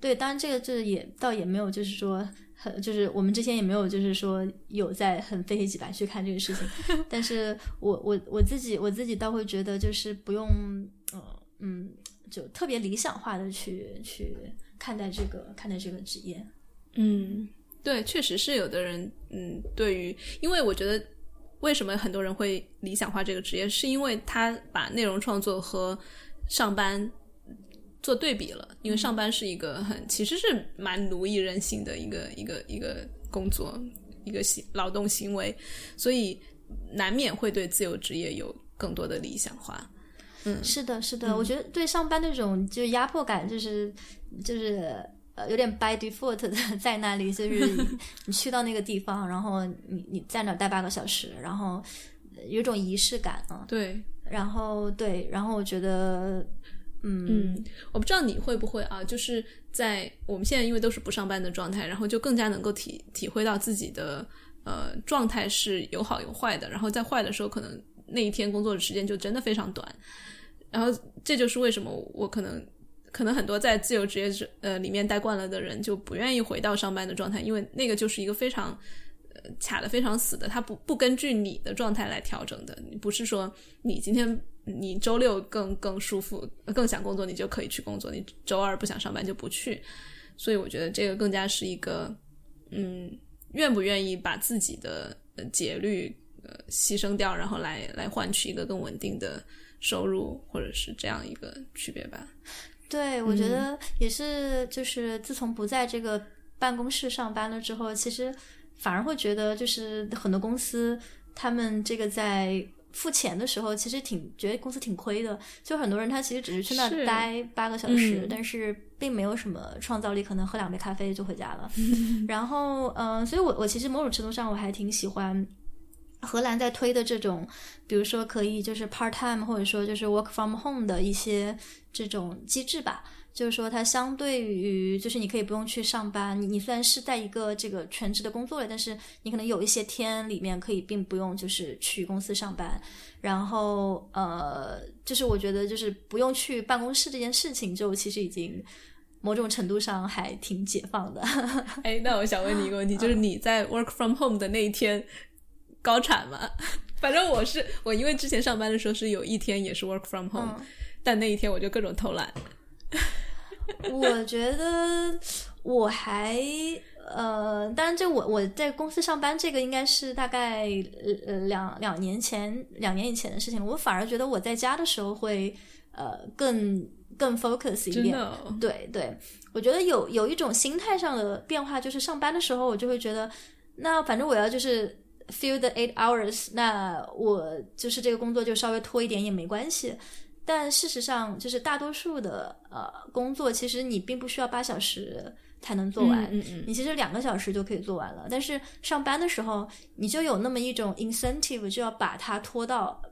对，当然这个这也倒也没有，就是说很，就是我们之前也没有，就是说有在很非黑即白去看这个事情。但是我我我自己我自己倒会觉得，就是不用，呃嗯，就特别理想化的去去看待这个看待这个职业。嗯，对，确实是有的人，嗯，对于，因为我觉得为什么很多人会理想化这个职业，是因为他把内容创作和上班做对比了。因为上班是一个很其实是蛮奴役人性的一个一个一个工作，一个行劳动行为，所以难免会对自由职业有更多的理想化。嗯，是的，是的，我觉得对上班那种就压迫感，就是就是呃有点 by default 的 在那里，就是你 你去到那个地方，然后你你在那儿待八个小时，然后有种仪式感啊。对，然后对，然后我觉得，嗯嗯，我不知道你会不会啊，就是在我们现在因为都是不上班的状态，然后就更加能够体体会到自己的呃状态是有好有坏的，然后在坏的时候，可能那一天工作的时间就真的非常短。然后这就是为什么我可能可能很多在自由职业者呃里面待惯了的人就不愿意回到上班的状态，因为那个就是一个非常呃卡的非常死的，它不不根据你的状态来调整的，不是说你今天你周六更更舒服更想工作你就可以去工作，你周二不想上班就不去，所以我觉得这个更加是一个嗯愿不愿意把自己的呃节律呃牺牲掉，然后来来换取一个更稳定的。收入，或者是这样一个区别吧。对，我觉得也是，就是自从不在这个办公室上班了之后，其实反而会觉得，就是很多公司他们这个在付钱的时候，其实挺觉得公司挺亏的。就很多人他其实只是去那待八个小时，但是并没有什么创造力，可能喝两杯咖啡就回家了。然后，嗯，所以我我其实某种程度上我还挺喜欢。荷兰在推的这种，比如说可以就是 part time，或者说就是 work from home 的一些这种机制吧，就是说它相对于就是你可以不用去上班，你你虽然是在一个这个全职的工作里，但是你可能有一些天里面可以并不用就是去公司上班，然后呃，就是我觉得就是不用去办公室这件事情，就其实已经某种程度上还挺解放的。哎，那我想问你一个问题，就是你在 work from home 的那一天。高产嘛，反正我是我，因为之前上班的时候是有一天也是 work from home，但那一天我就各种偷懒。我觉得我还呃，当然这我我在公司上班这个应该是大概呃两两年前两年以前的事情。我反而觉得我在家的时候会呃更更 focus 一点。对对，我觉得有有一种心态上的变化，就是上班的时候我就会觉得，那反正我要就是。Fill the eight hours，那我就是这个工作就稍微拖一点也没关系。但事实上，就是大多数的呃工作，其实你并不需要八小时才能做完，嗯嗯你其实两个小时就可以做完了。但是上班的时候，你就有那么一种 incentive，就要把它拖到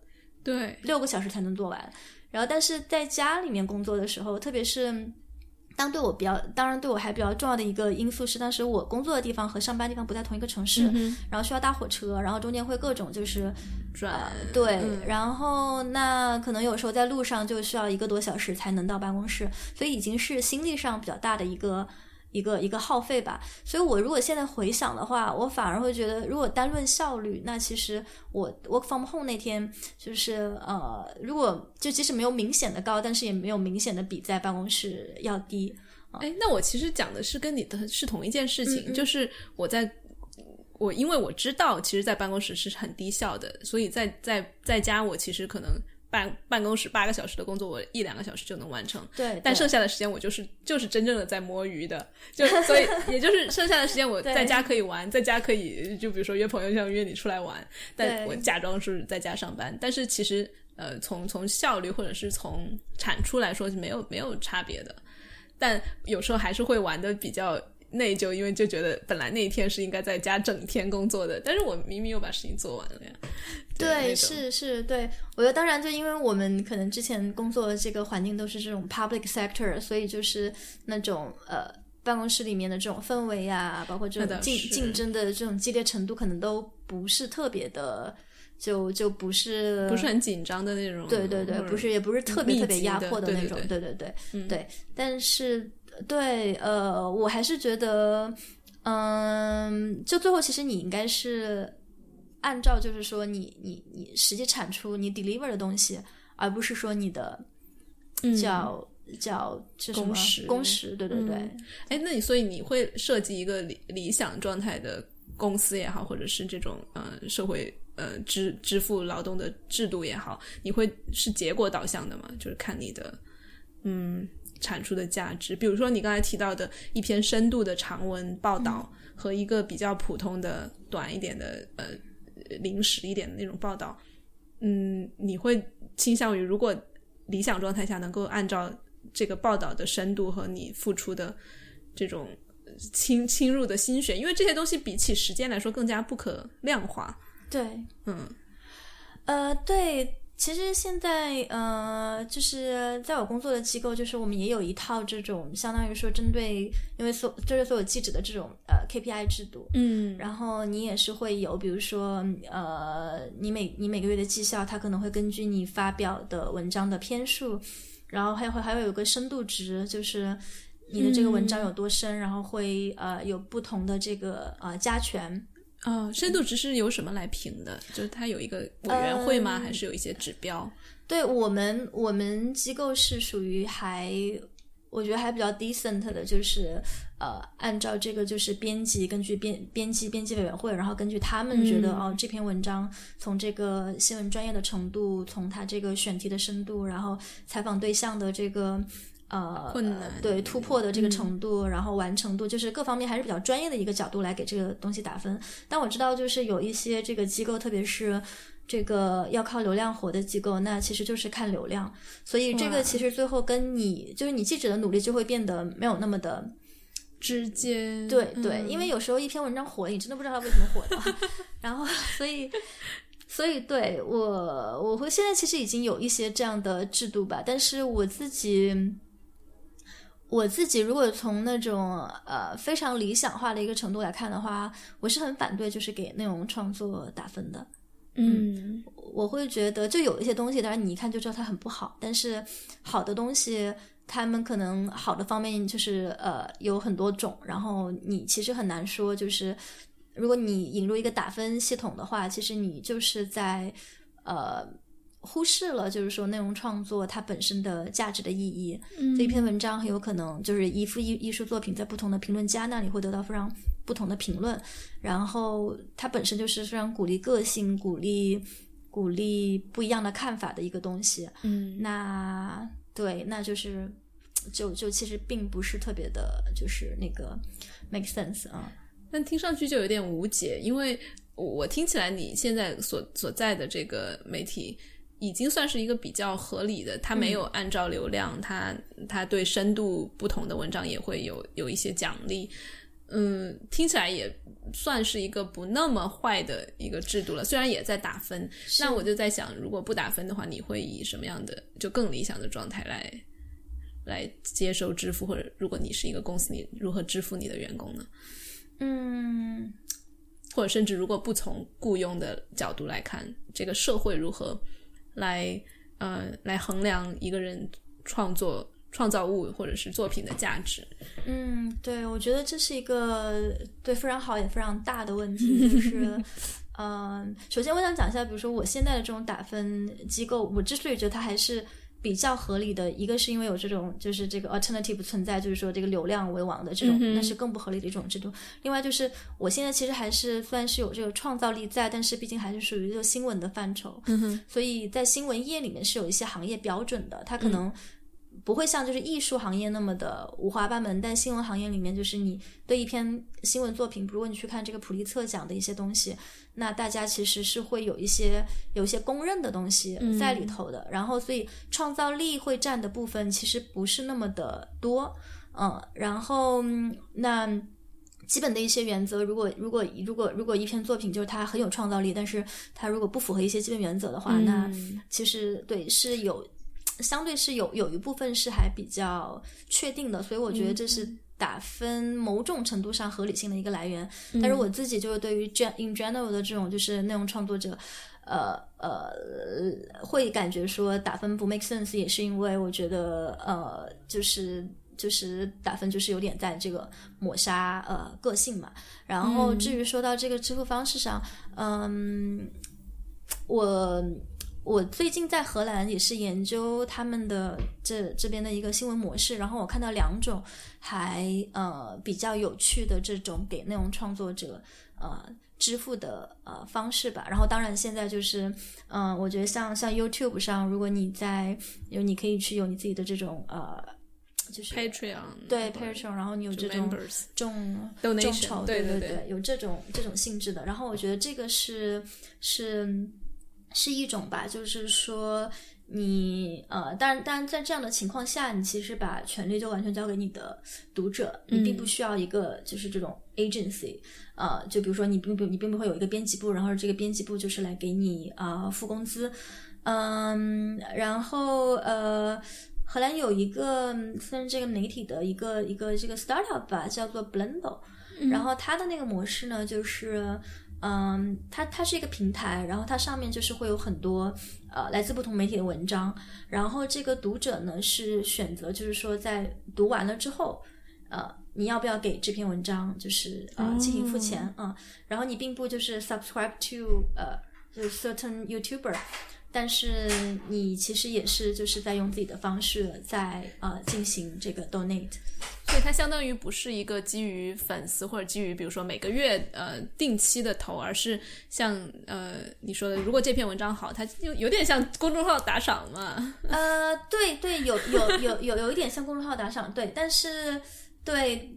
对六个小时才能做完。然后，但是在家里面工作的时候，特别是。当对我比较，当然对我还比较重要的一个因素是，当时我工作的地方和上班地方不在同一个城市，然后需要搭火车，然后中间会各种就是转对，然后那可能有时候在路上就需要一个多小时才能到办公室，所以已经是心力上比较大的一个。一个一个耗费吧，所以我如果现在回想的话，我反而会觉得，如果单论效率，那其实我 work from home 那天就是呃，如果就即使没有明显的高，但是也没有明显的比在办公室要低。哎，那我其实讲的是跟你的是同一件事情，就是我在我因为我知道，其实，在办公室是很低效的，所以在在在家我其实可能。办办公室八个小时的工作，我一两个小时就能完成。对，但剩下的时间我就是就是真正的在摸鱼的，就所以 也就是剩下的时间我在家可以玩，在家可以就比如说约朋友像约你出来玩，但我假装是在家上班。但是其实呃，从从效率或者是从产出来说是没有没有差别的，但有时候还是会玩的比较。内疚，因为就觉得本来那一天是应该在家整天工作的，但是我明明又把事情做完了呀。对，是是，对我觉得当然就因为我们可能之前工作的这个环境都是这种 public sector，所以就是那种呃办公室里面的这种氛围啊，包括这种竞竞争的这种激烈程度，可能都不是特别的，就就不是不是很紧张的那种。对对对，不是也不是特别特别压迫的那种。对对对，对，但是。对，呃，我还是觉得，嗯，就最后其实你应该是按照就是说你你你实际产出你 deliver 的东西，而不是说你的叫叫是什么工时工时，对对对。嗯哎，那你所以你会设计一个理理想状态的公司也好，或者是这种呃社会呃支支付劳动的制度也好，你会是结果导向的吗？就是看你的嗯产出的价值。比如说你刚才提到的一篇深度的长文报道、和一个比较普通的短一点的呃临时一点的那种报道，嗯，你会倾向于如果理想状态下能够按照这个报道的深度和你付出的这种侵侵入的心血，因为这些东西比起时间来说更加不可量化。对，嗯呃，对，其实现在呃，就是在我工作的机构，就是我们也有一套这种相当于说针对，因为所就是所有记者的这种呃 KPI 制度，嗯然后你也是会有，比如说呃，你每你每个月的绩效，它可能会根据你发表的文章的篇数，然后还会还会有个深度值，就是。你的这个文章有多深，然后会呃有不同的这个呃加权，哦，深度值是由什么来评的？就是它有一个委员会吗？嗯还是有一些指标？对我们，我们机构是属于还，我觉得还比较 decent 的，就是呃，按照这个就是编辑，根据编编辑编辑委员会，然后根据他们觉得、嗯哦这篇文章从这个新闻专业的程度，从它这个选题的深度，然后采访对象的这个。呃，困难对突破的这个嗯程度，然后完成度，就是各方面还是比较专业的一个角度来给这个东西打分。但我知道，就是有一些这个机构，特别是这个要靠流量活的机构，那其实就是看流量，所以这个其实最后跟你就是你记者的努力就会变得没有那么的直接对对，嗯因为有时候一篇文章火了，你真的不知道它为什么火的，然后所以。所以，对我，我会现在其实已经有一些这样的制度吧，但是我自己，我自己如果从那种呃非常理想化的一个程度来看的话，我是很反对就是给内容创作打分的。嗯我会觉得，就有一些东西，当然你一看就知道它很不好，但是好的东西，他们可能好的方面就是呃有很多种，然后你其实很难说，就是如果你引入一个打分系统的话，其实你就是在呃忽视了，就是说内容创作它本身的价值的意义。嗯这一篇文章很有可能就是一幅艺艺术作品，在不同的评论家那里会得到非常不同的评论，然后它本身就是非常鼓励个性、鼓励鼓励不一样的看法的一个东西。嗯那对，那就是就就其实并不是特别的，就是那个 make sense 啊。但听上去就有点无解，因为我我听起来你现在所所在的这个媒体已经算是一个比较合理的，它没有按照流量，它它对深度不同的文章也会有有一些奖励，嗯，听起来也算是一个不那么坏的一个制度了，虽然也在打分，那我就在想，如果不打分的话，你会以什么样的就更理想的状态来来接收支付，或者如果你是一个公司，你如何支付你的员工呢？嗯，或者甚至如果不从雇佣的角度来看，这个社会如何来呃来衡量一个人创作创造物或者是作品的价值？嗯，对，我觉得这是一个对非常好也非常大的问题，就是，嗯、首先我想讲一下，比如说我现在的这种打分机构，我之所以觉得它还是比较合理的，一个是因为有这种就是这个 alternative 存在，就是说这个流量为王的这种，那是更不合理的一种制度。另外就是我现在其实还是算是有这个创造力在，但是毕竟还是属于这个新闻的范畴，嗯，所以在新闻业里面是有一些行业标准的，它可能不会像就是艺术行业那么的五花八门，但新闻行业里面就是你对一篇新闻作品，如果你去看这个普利策奖的一些东西，那大家其实是会有一些有一些公认的东西在里头的，然后所以创造力会占的部分其实不是那么的多，嗯，然后嗯那。基本的一些原则，如果如果如果如果一篇作品就是它很有创造力，但是它如果不符合一些基本原则的话，那嗯。其实对是有相对是有有一部分是还比较确定的，所以我觉得这是打分某种程度上合理性的一个来源。但是我自己就是对于 gen in general 的这种就是内容创作者。呃呃，会感觉说打分不 make sense，也是因为我觉得呃，就是就是打分就是有点在这个抹杀呃个性嘛。然后至于说到这个支付方式上，嗯，我我最近在荷兰也是研究他们的这这边的一个新闻模式，然后我看到两种还呃比较有趣的这种给内容创作者呃支付的呃方式吧。然后当然现在就是嗯、呃我觉得像像 YouTube 上，如果你在有你可以去有你自己的这种呃就是 Patreon 对 Patreon，然后你有这种众众筹，对对对对，有这种这种性质的。然后我觉得这个是是是一种吧，就是说你呃，当然当然在这样的情况下，你其实把权利就完全交给你的读者，你并不需要一个就是这种 agency，呃，就比如说你并不你并不会有一个编辑部，然后这个编辑部就是来给你啊、呃付工资，嗯，然后呃。荷兰有一个嗯算是这个媒体的一个一个这个 startup 吧，叫做 Blendo，、然后它的那个模式呢，就是嗯，它它是一个平台，然后它上面就是会有很多呃来自不同媒体的文章，然后这个读者呢是选择就是说在读完了之后，呃。你要不要给这篇文章就是呃进行付钱啊、嗯然后你并不就是 subscribe to 呃就是 certain YouTuber，但是你其实也是就是在用自己的方式在呃进行这个 donate。所以它相当于不是一个基于粉丝或者基于比如说每个月呃定期的投，而是像呃你说的，如果这篇文章好，它就有点像公众号打赏嘛。呃，对对，有有有有有一点像公众号打赏，对，但是对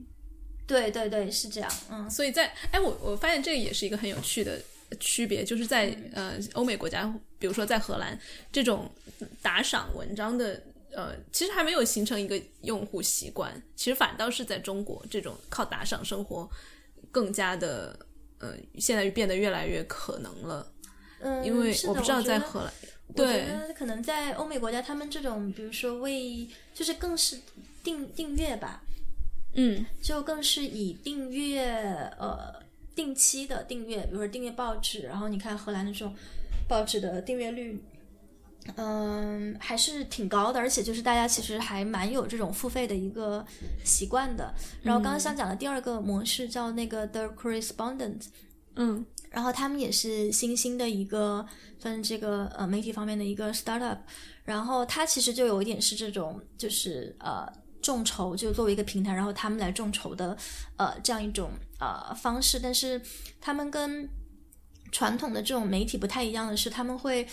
对对对是这样，嗯所以在哎，我我发现这个也是一个很有趣的区别，就是在呃欧美国家，比如说在荷兰，这种打赏文章的呃，其实还没有形成一个用户习惯，其实反倒是在中国，这种靠打赏生活更加的呃，现在变得越来越可能了。嗯，因为我不知道在荷兰，我对觉得可能在欧美国家，他们这种比如说为就是更是订订阅吧，嗯就更是以订阅呃定期的订阅，比如说订阅报纸，然后你看荷兰的这种报纸的订阅率，嗯，还是挺高的，而且就是大家其实还蛮有这种付费的一个习惯的。然后刚刚想讲的第二个模式叫那个 The Correspondent，嗯。然后他们也是新兴的一个算是这个呃媒体方面的一个 startup，然后它其实就有一点是这种就是呃众筹，就作为一个平台，然后他们来众筹的呃这样一种呃方式，但是他们跟传统的这种媒体不太一样的是，他们会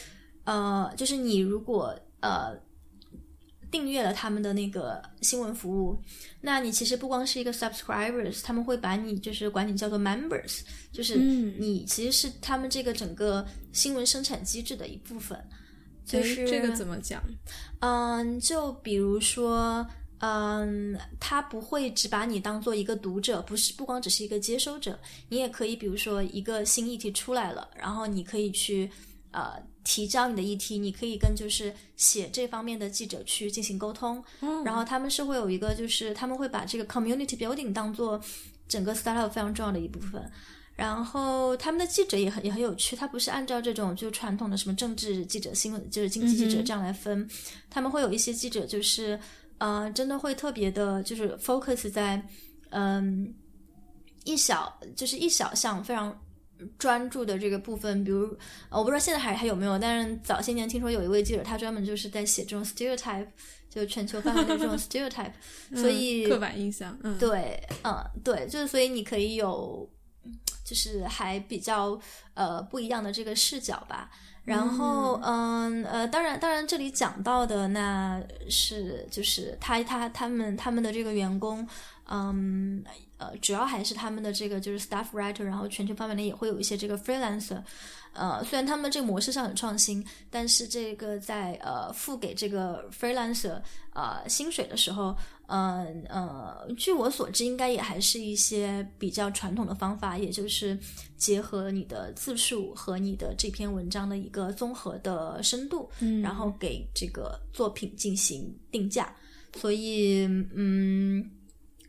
呃就是你如果呃。订阅了他们的那个新闻服务，那你其实不光是一个 subscribers，他们会把你就是管你叫做 members，就是嗯你其实是他们这个整个新闻生产机制的一部分。就是这个怎么讲？嗯，就比如说，嗯，他不会只把你当做一个读者，不是不光只是一个接收者，你也可以，比如说一个新议题出来了，然后你可以去呃提交你的议题，你可以跟就是写这方面的记者去进行沟通，嗯然后他们是会有一个就是他们会把这个 community building 当做整个 startup 非常重要的一部分。然后他们的记者也很也很有趣，他不是按照这种就传统的什么政治记者、新闻就是经济记者这样来分，他们会有一些记者就是呃真的会特别的，就是 focus 在嗯、一小就是一小项非常专注的这个部分，比如呃我不知道现在还还有没有，但是早些年听说有一位记者，他专门就是在写这种 stereotype，就全球范围的这种 stereotype，所以嗯刻板印象，嗯，对，嗯，对，就是所以你可以有，就是还比较呃不一样的这个视角吧。然后，嗯呃，当然，当然，这里讲到的那是就是他他他们他们的这个员工，嗯呃，主要还是他们的这个就是 staff writer，然后全球范围内也会有一些这个 freelancer。呃，虽然他们这个模式上很创新，但是这个在呃付给这个 freelancer 呃薪水的时候，嗯呃据我所知，应该也还是一些比较传统的方法，也就是结合你的字数和你的这篇文章的一个综合的深度，嗯然后给这个作品进行定价。所以，嗯，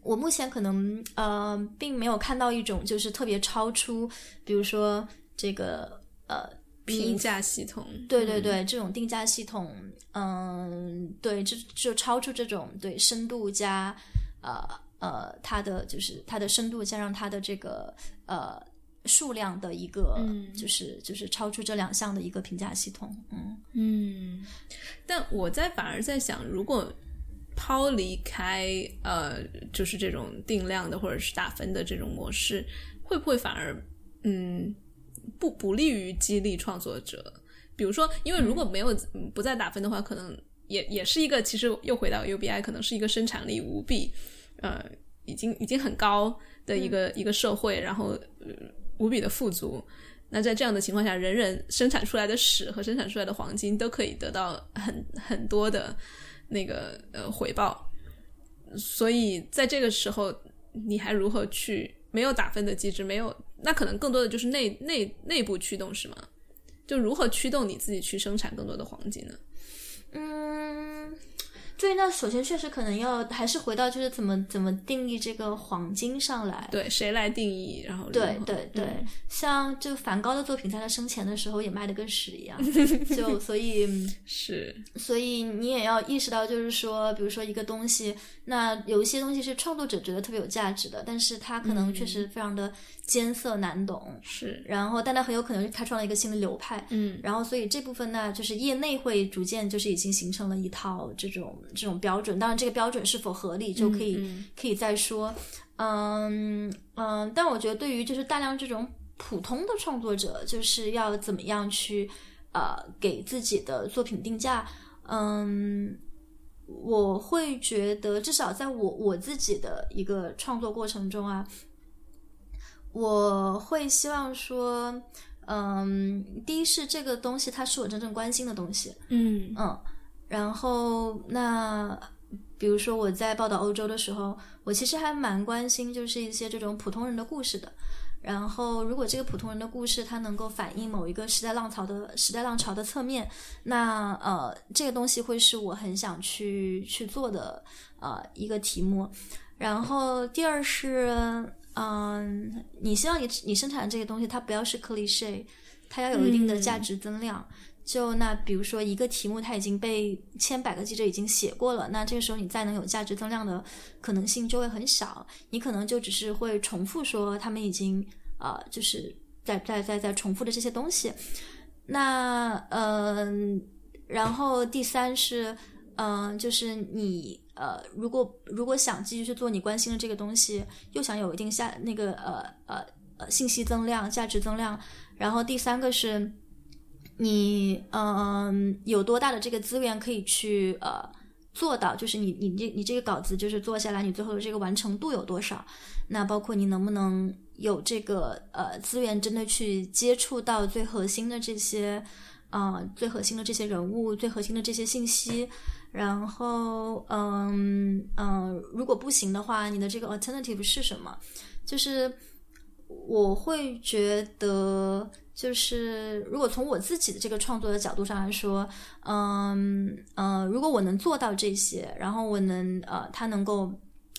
我目前可能呃并没有看到一种就是特别超出，比如说这个呃评价系统，对对对，这种定价系统，嗯，对，就就超出这种对深度加呃呃它的就是它的深度加上它的这个呃数量的一个，嗯就是就是超出这两项的一个评价系统。嗯嗯，但我在反而在想，如果抛离开呃，就是这种定量的或者是打分的这种模式，会不会反而嗯不不利于激励创作者？比如说，因为如果没有、嗯不再打分的话，可能也也是一个，其实又回到 UBI，可能是一个生产力无比呃已经已经很高的一个、一个社会，然后、呃、无比的富足。那在这样的情况下，人人生产出来的屎和生产出来的黄金都可以得到很很多的那个呃回报，所以在这个时候，你还如何去没有打分的机制？没有，那可能更多的就是内内内部驱动是吗？就如何驱动你自己去生产更多的黄金呢？嗯，对，那首先确实可能要还是回到就是怎么怎么定义这个黄金上来。对，谁来定义？然后对对对，嗯像就梵高的作品，在他生前的时候也卖的跟屎一样，就所以是所以你也要意识到，就是说，比如说一个东西，那有一些东西是创作者觉得特别有价值的，但是它可能确实非常的艰涩难懂，是，然后但它很有可能是开创了一个新的流派，嗯。然后所以这部分呢，就是业内会逐渐就是已经形成了一套这种这种标准，当然这个标准是否合理就可以、嗯。可以再说，嗯嗯，但我觉得对于就是大量这种普通的创作者，就是要怎么样去呃给自己的作品定价，嗯。我会觉得，至少在我我自己的一个创作过程中啊，我会希望说，嗯，第一是这个东西它是我真正关心的东西，嗯嗯，然后那比如说我在报道欧洲的时候，我其实还蛮关心就是一些这种普通人的故事的。然后，如果这个普通人的故事它能够反映某一个时代浪潮的时代浪潮的侧面，那呃，这个东西会是我很想去去做的呃一个题目。然后第二是，嗯、你希望你你生产的这个东西它不要是 cliche，它要有一定的价值增量。就那比如说一个题目，它已经被千百个记者已经写过了，那这个时候你再能有价值增量的可能性就会很小，你可能就只是会重复说他们已经呃，就是在在在在重复的这些东西。那嗯、然后第三是嗯、就是你呃，如果如果想继续去做你关心的这个东西，又想有一定下那个呃呃呃信息增量、价值增量，然后第三个是。你嗯有多大的这个资源可以去呃做到？就是你你这你这个稿子就是做下来，你最后的这个完成度有多少？那包括你能不能有这个呃资源，真的去接触到最核心的这些呃最核心的这些人物，最核心的这些信息。然后嗯嗯，如果不行的话，你的这个 alternative 是什么？就是我会觉得，就是如果从我自己的这个创作的角度上来说，嗯呃，如果我能做到这些，然后我能呃，它能够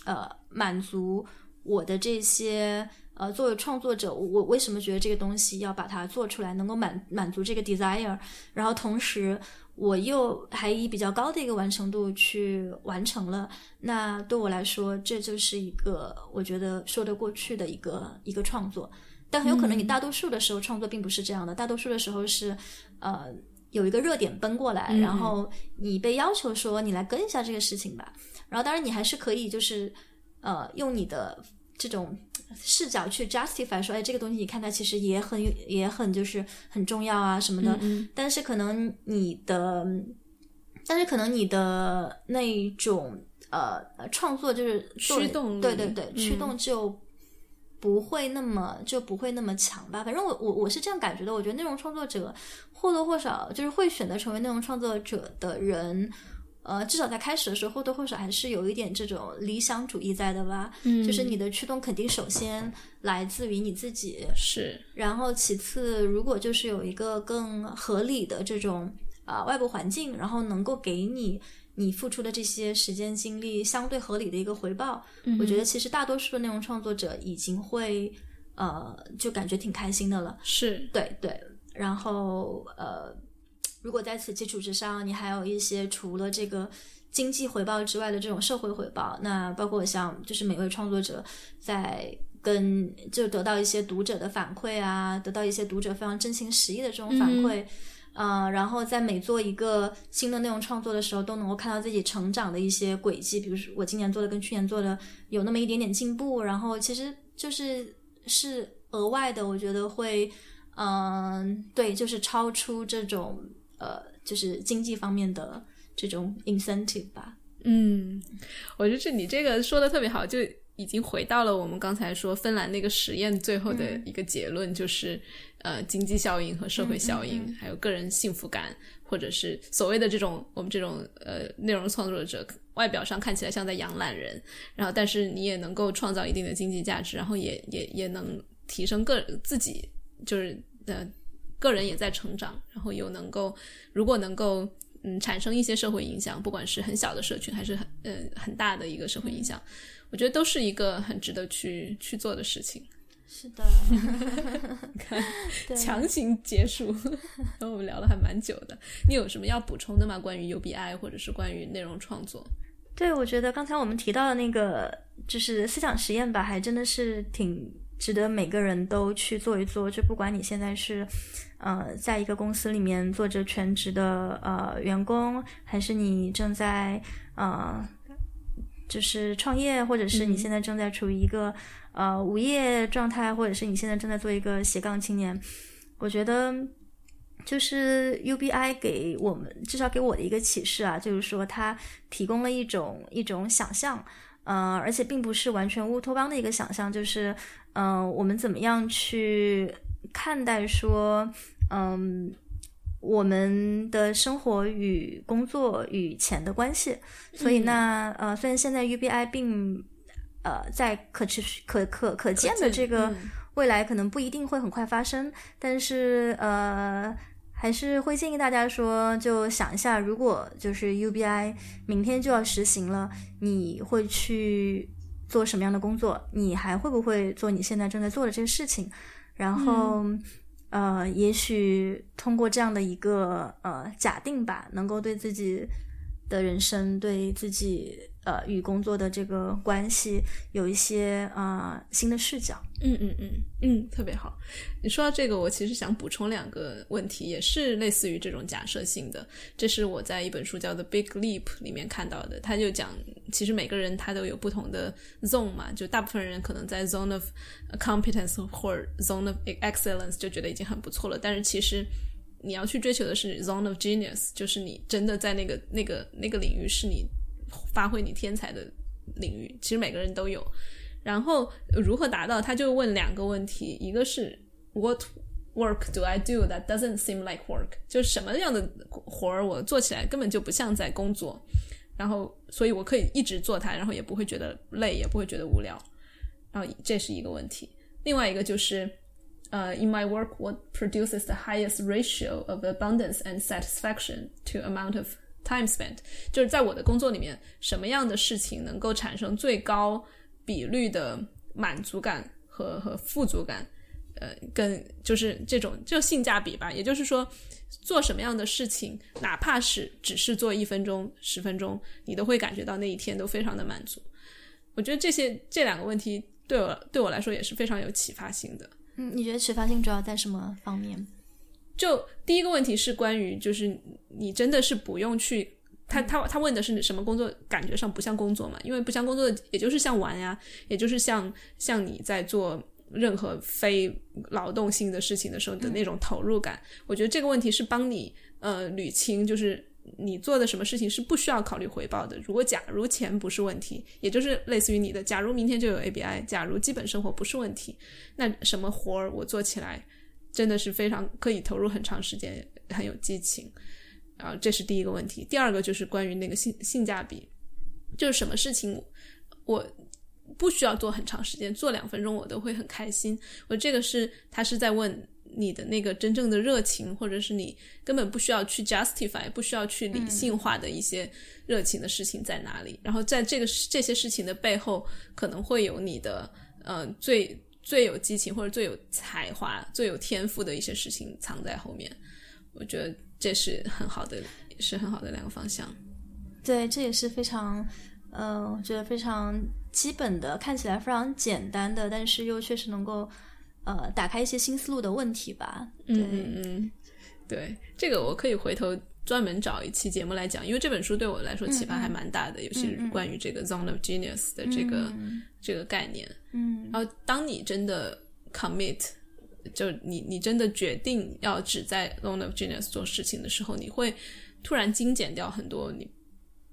呃满足我的这些呃，作为创作者，我为什么觉得这个东西要把它做出来，能够满满足这个 desire，然后同时。我又还以比较高的一个完成度去完成了，那对我来说，这就是一个我觉得说得过去的一个一个创作。但很有可能你大多数的时候创作并不是这样的，大多数的时候是呃有一个热点奔过来，然后你被要求说你来跟一下这个事情吧。然后当然你还是可以就是呃用你的这种视角去 justify 说，哎，这个东西你看它其实也很也很就是很重要啊什么的。嗯但是可能你的，但是可能你的那种呃呃创作就是驱动力对对对，嗯驱动就不会那么就不会那么强吧。反正我我我是这样感觉的，我觉得内容创作者或多或少就是会选择成为内容创作者的人。呃，至少在开始的时候，或多或少还是有一点这种理想主义在的吧。嗯就是你的驱动肯定首先来自于你自己，是然后其次，如果就是有一个更合理的这种啊、外部环境，然后能够给你你付出的这些时间精力相对合理的一个回报，我觉得其实大多数的内容创作者已经会呃就感觉挺开心的了。是对对，然后呃，如果在此基础之上，你还有一些除了这个经济回报之外的这种社会回报，那包括像就是每位创作者在跟就得到一些读者的反馈啊，得到一些读者非常真情实意的这种反馈。呃，然后在每做一个新的内容创作的时候，都能够看到自己成长的一些轨迹。比如说，我今年做的跟去年做的有那么一点点进步，然后其实就是是额外的，我觉得会，嗯，对，就是超出这种呃，就是经济方面的这种 incentive 吧。嗯，我觉得你这个说的特别好，就已经回到了我们刚才说芬兰那个实验最后的一个结论，就是。呃，经济效应和社会效应，还有个人幸福感，或者是所谓的这种我们这种呃内容创作者，外表上看起来像在养懒人，然后但是你也能够创造一定的经济价值，然后也也也能提升个自己，就是呃个人也在成长，然后又能够如果能够嗯产生一些社会影响，不管是很小的社群还是很呃很大的一个社会影响，我觉得都是一个很值得去去做的事情。是的，看 强行结束，然后我们聊了还蛮久的。你有什么要补充的吗？关于 UBI 或者是关于内容创作？对，我觉得刚才我们提到的那个就是思想实验吧，还真的是挺值得每个人都去做一做。就不管你现在是呃在一个公司里面做着全职的呃员工，还是你正在呃就是创业，或者是你现在正在处于一个。呃，无业状态，或者是你现在正在做一个斜杠青年，我觉得就是 UBI 给我们至少给我的一个启示啊，就是说它提供了一种一种想象，呃，而且并不是完全乌托邦的一个想象，就是嗯，我们怎么样去看待说，嗯，我们的生活与工作与钱的关系，所以那呃，虽然现在 UBI 并呃，在可持续、可可可见的这个未来，可能不一定会很快发生，但是呃，还是会建议大家说，就想一下，如果就是 UBI 明天就要实行了，你会去做什么样的工作？你还会不会做你现在正在做的这些事情？然后呃，也许通过这样的一个呃假定吧，能够对自己的人生，对自己。呃，与工作的这个关系有一些啊新的视角。嗯嗯嗯嗯，特别好。你说到这个，我其实想补充两个问题，也是类似于这种假设性的。这是我在一本书叫《The Big Leap》里面看到的。他就讲，其实每个人他都有不同的 zone 嘛，就大部分人可能在 zone of competence 或者 zone of excellence 就觉得已经很不错了。但是其实你要去追求的是 zone of genius，就是你真的在那个那个那个领域是你。发挥你天才的领域，其实每个人都有。然后如何达到？他就问两个问题，一个是 What work do I do that doesn't seem like work？就是什么样的活儿我做起来根本就不像在工作，然后所以我可以一直做它，然后也不会觉得累，也不会觉得无聊。然后这是一个问题。另外一个就是呃，In my work, what produces the highest ratio of abundance and satisfaction to amount of Time spent 就是在我的工作里面，什么样的事情能够产生最高比率的满足感和和富足感？呃，跟就是这种就性价比吧。也就是说，做什么样的事情，哪怕是只是做一分钟、十分钟，你都会感觉到那一天都非常的满足。我觉得这些这两个问题对我对我来说也是非常有启发性的。嗯，你觉得启发性主要在什么方面？就第一个问题是关于，就是你真的是不用去，他他他问的是什么工作，感觉上不像工作嘛？因为不像工作，也就是像玩呀，也就是像像你在做任何非劳动性的事情的时候的那种投入感。我觉得这个问题是帮你呃捋清，就是你做的什么事情是不需要考虑回报的。如果假如钱不是问题，也就是类似于你的，假如明天就有 ABI，假如基本生活不是问题，那什么活儿我做起来？真的是非常可以投入很长时间，很有激情，啊，这是第一个问题。第二个就是关于那个性性价比，就是什么事情我不需要做很长时间，做两分钟我都会很开心。我这个是他是在问你的那个真正的热情，或者是你根本不需要去 justify，不需要去理性化的一些热情的事情在哪里？然后在这个这些事情的背后，可能会有你的呃最。最有激情或者最有才华、最有天赋的一些事情藏在后面，我觉得这是很好的，也是很好的两个方向。对，这也是非常呃，我觉得非常基本的，看起来非常简单的，但是又确实能够呃打开一些新思路的问题吧。嗯，嗯嗯，对，这个我可以回头专门找一期节目来讲，因为这本书对我来说启发还蛮大的，尤其是关于这个 zone of genius 的这个、这个概念。嗯然后，当你真的 commit，就你你真的决定要只在 zone of genius 做事情的时候，你会突然精简掉很多你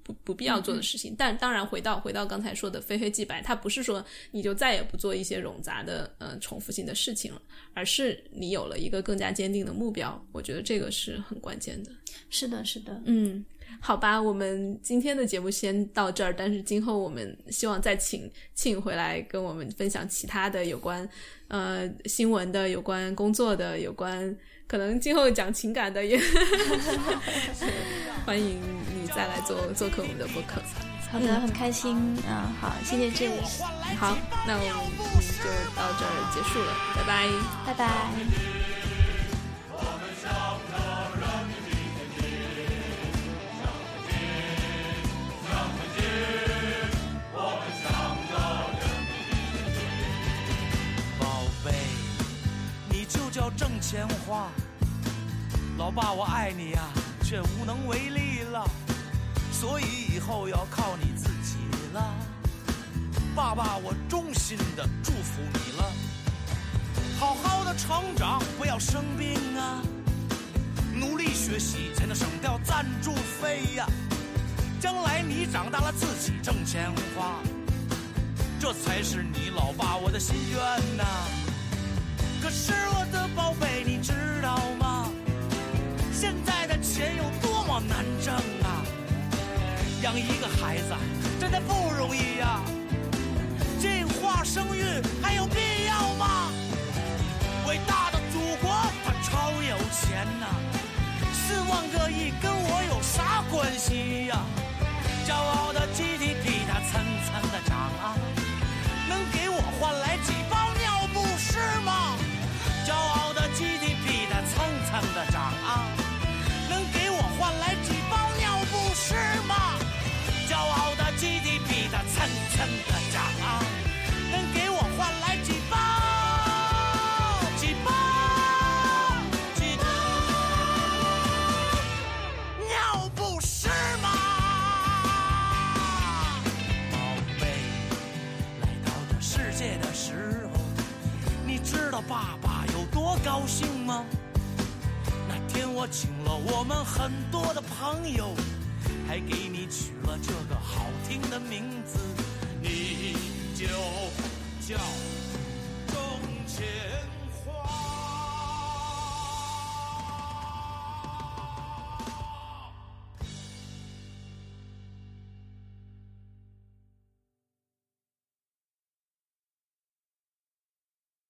不不必要做的事情。但当然，回到回到刚才说的非黑即白，它不是说你就再也不做一些冗杂的呃重复性的事情了，而是你有了一个更加坚定的目标。我觉得这个是很关键的。是的，是的，嗯，好吧，我们今天的节目先到这儿，但是今后我们希望再请庆回来跟我们分享其他的有关呃新闻的、有关工作的、有关可能今后讲情感的也 欢迎你再来做做客我们的播客。好的，很开心啊、好，谢谢 j 好，那我们就到这儿结束了，拜拜。拜拜。叫挣钱花。老爸，我爱你呀、却无能为力了，所以以后要靠你自己了。爸爸，我衷心的祝福你了，好好的成长，不要生病啊，努力学习才能省掉赞助费呀、将来你长大了自己挣钱花。这才是你老爸我的心愿呐、可是我的宝贝，你知道吗？现在的钱有多么难挣啊！养一个孩子真的不容易呀、计划生育还有必要吗？伟大的祖国，它超有钱呐、四万个亿跟我有啥关系呀、骄傲的 GDP 它蹭蹭的涨啊，能给我换来几包尿？骄傲高兴吗？那天我请了我们很多的朋友，还给你取了这个好听的名字，你就叫中前。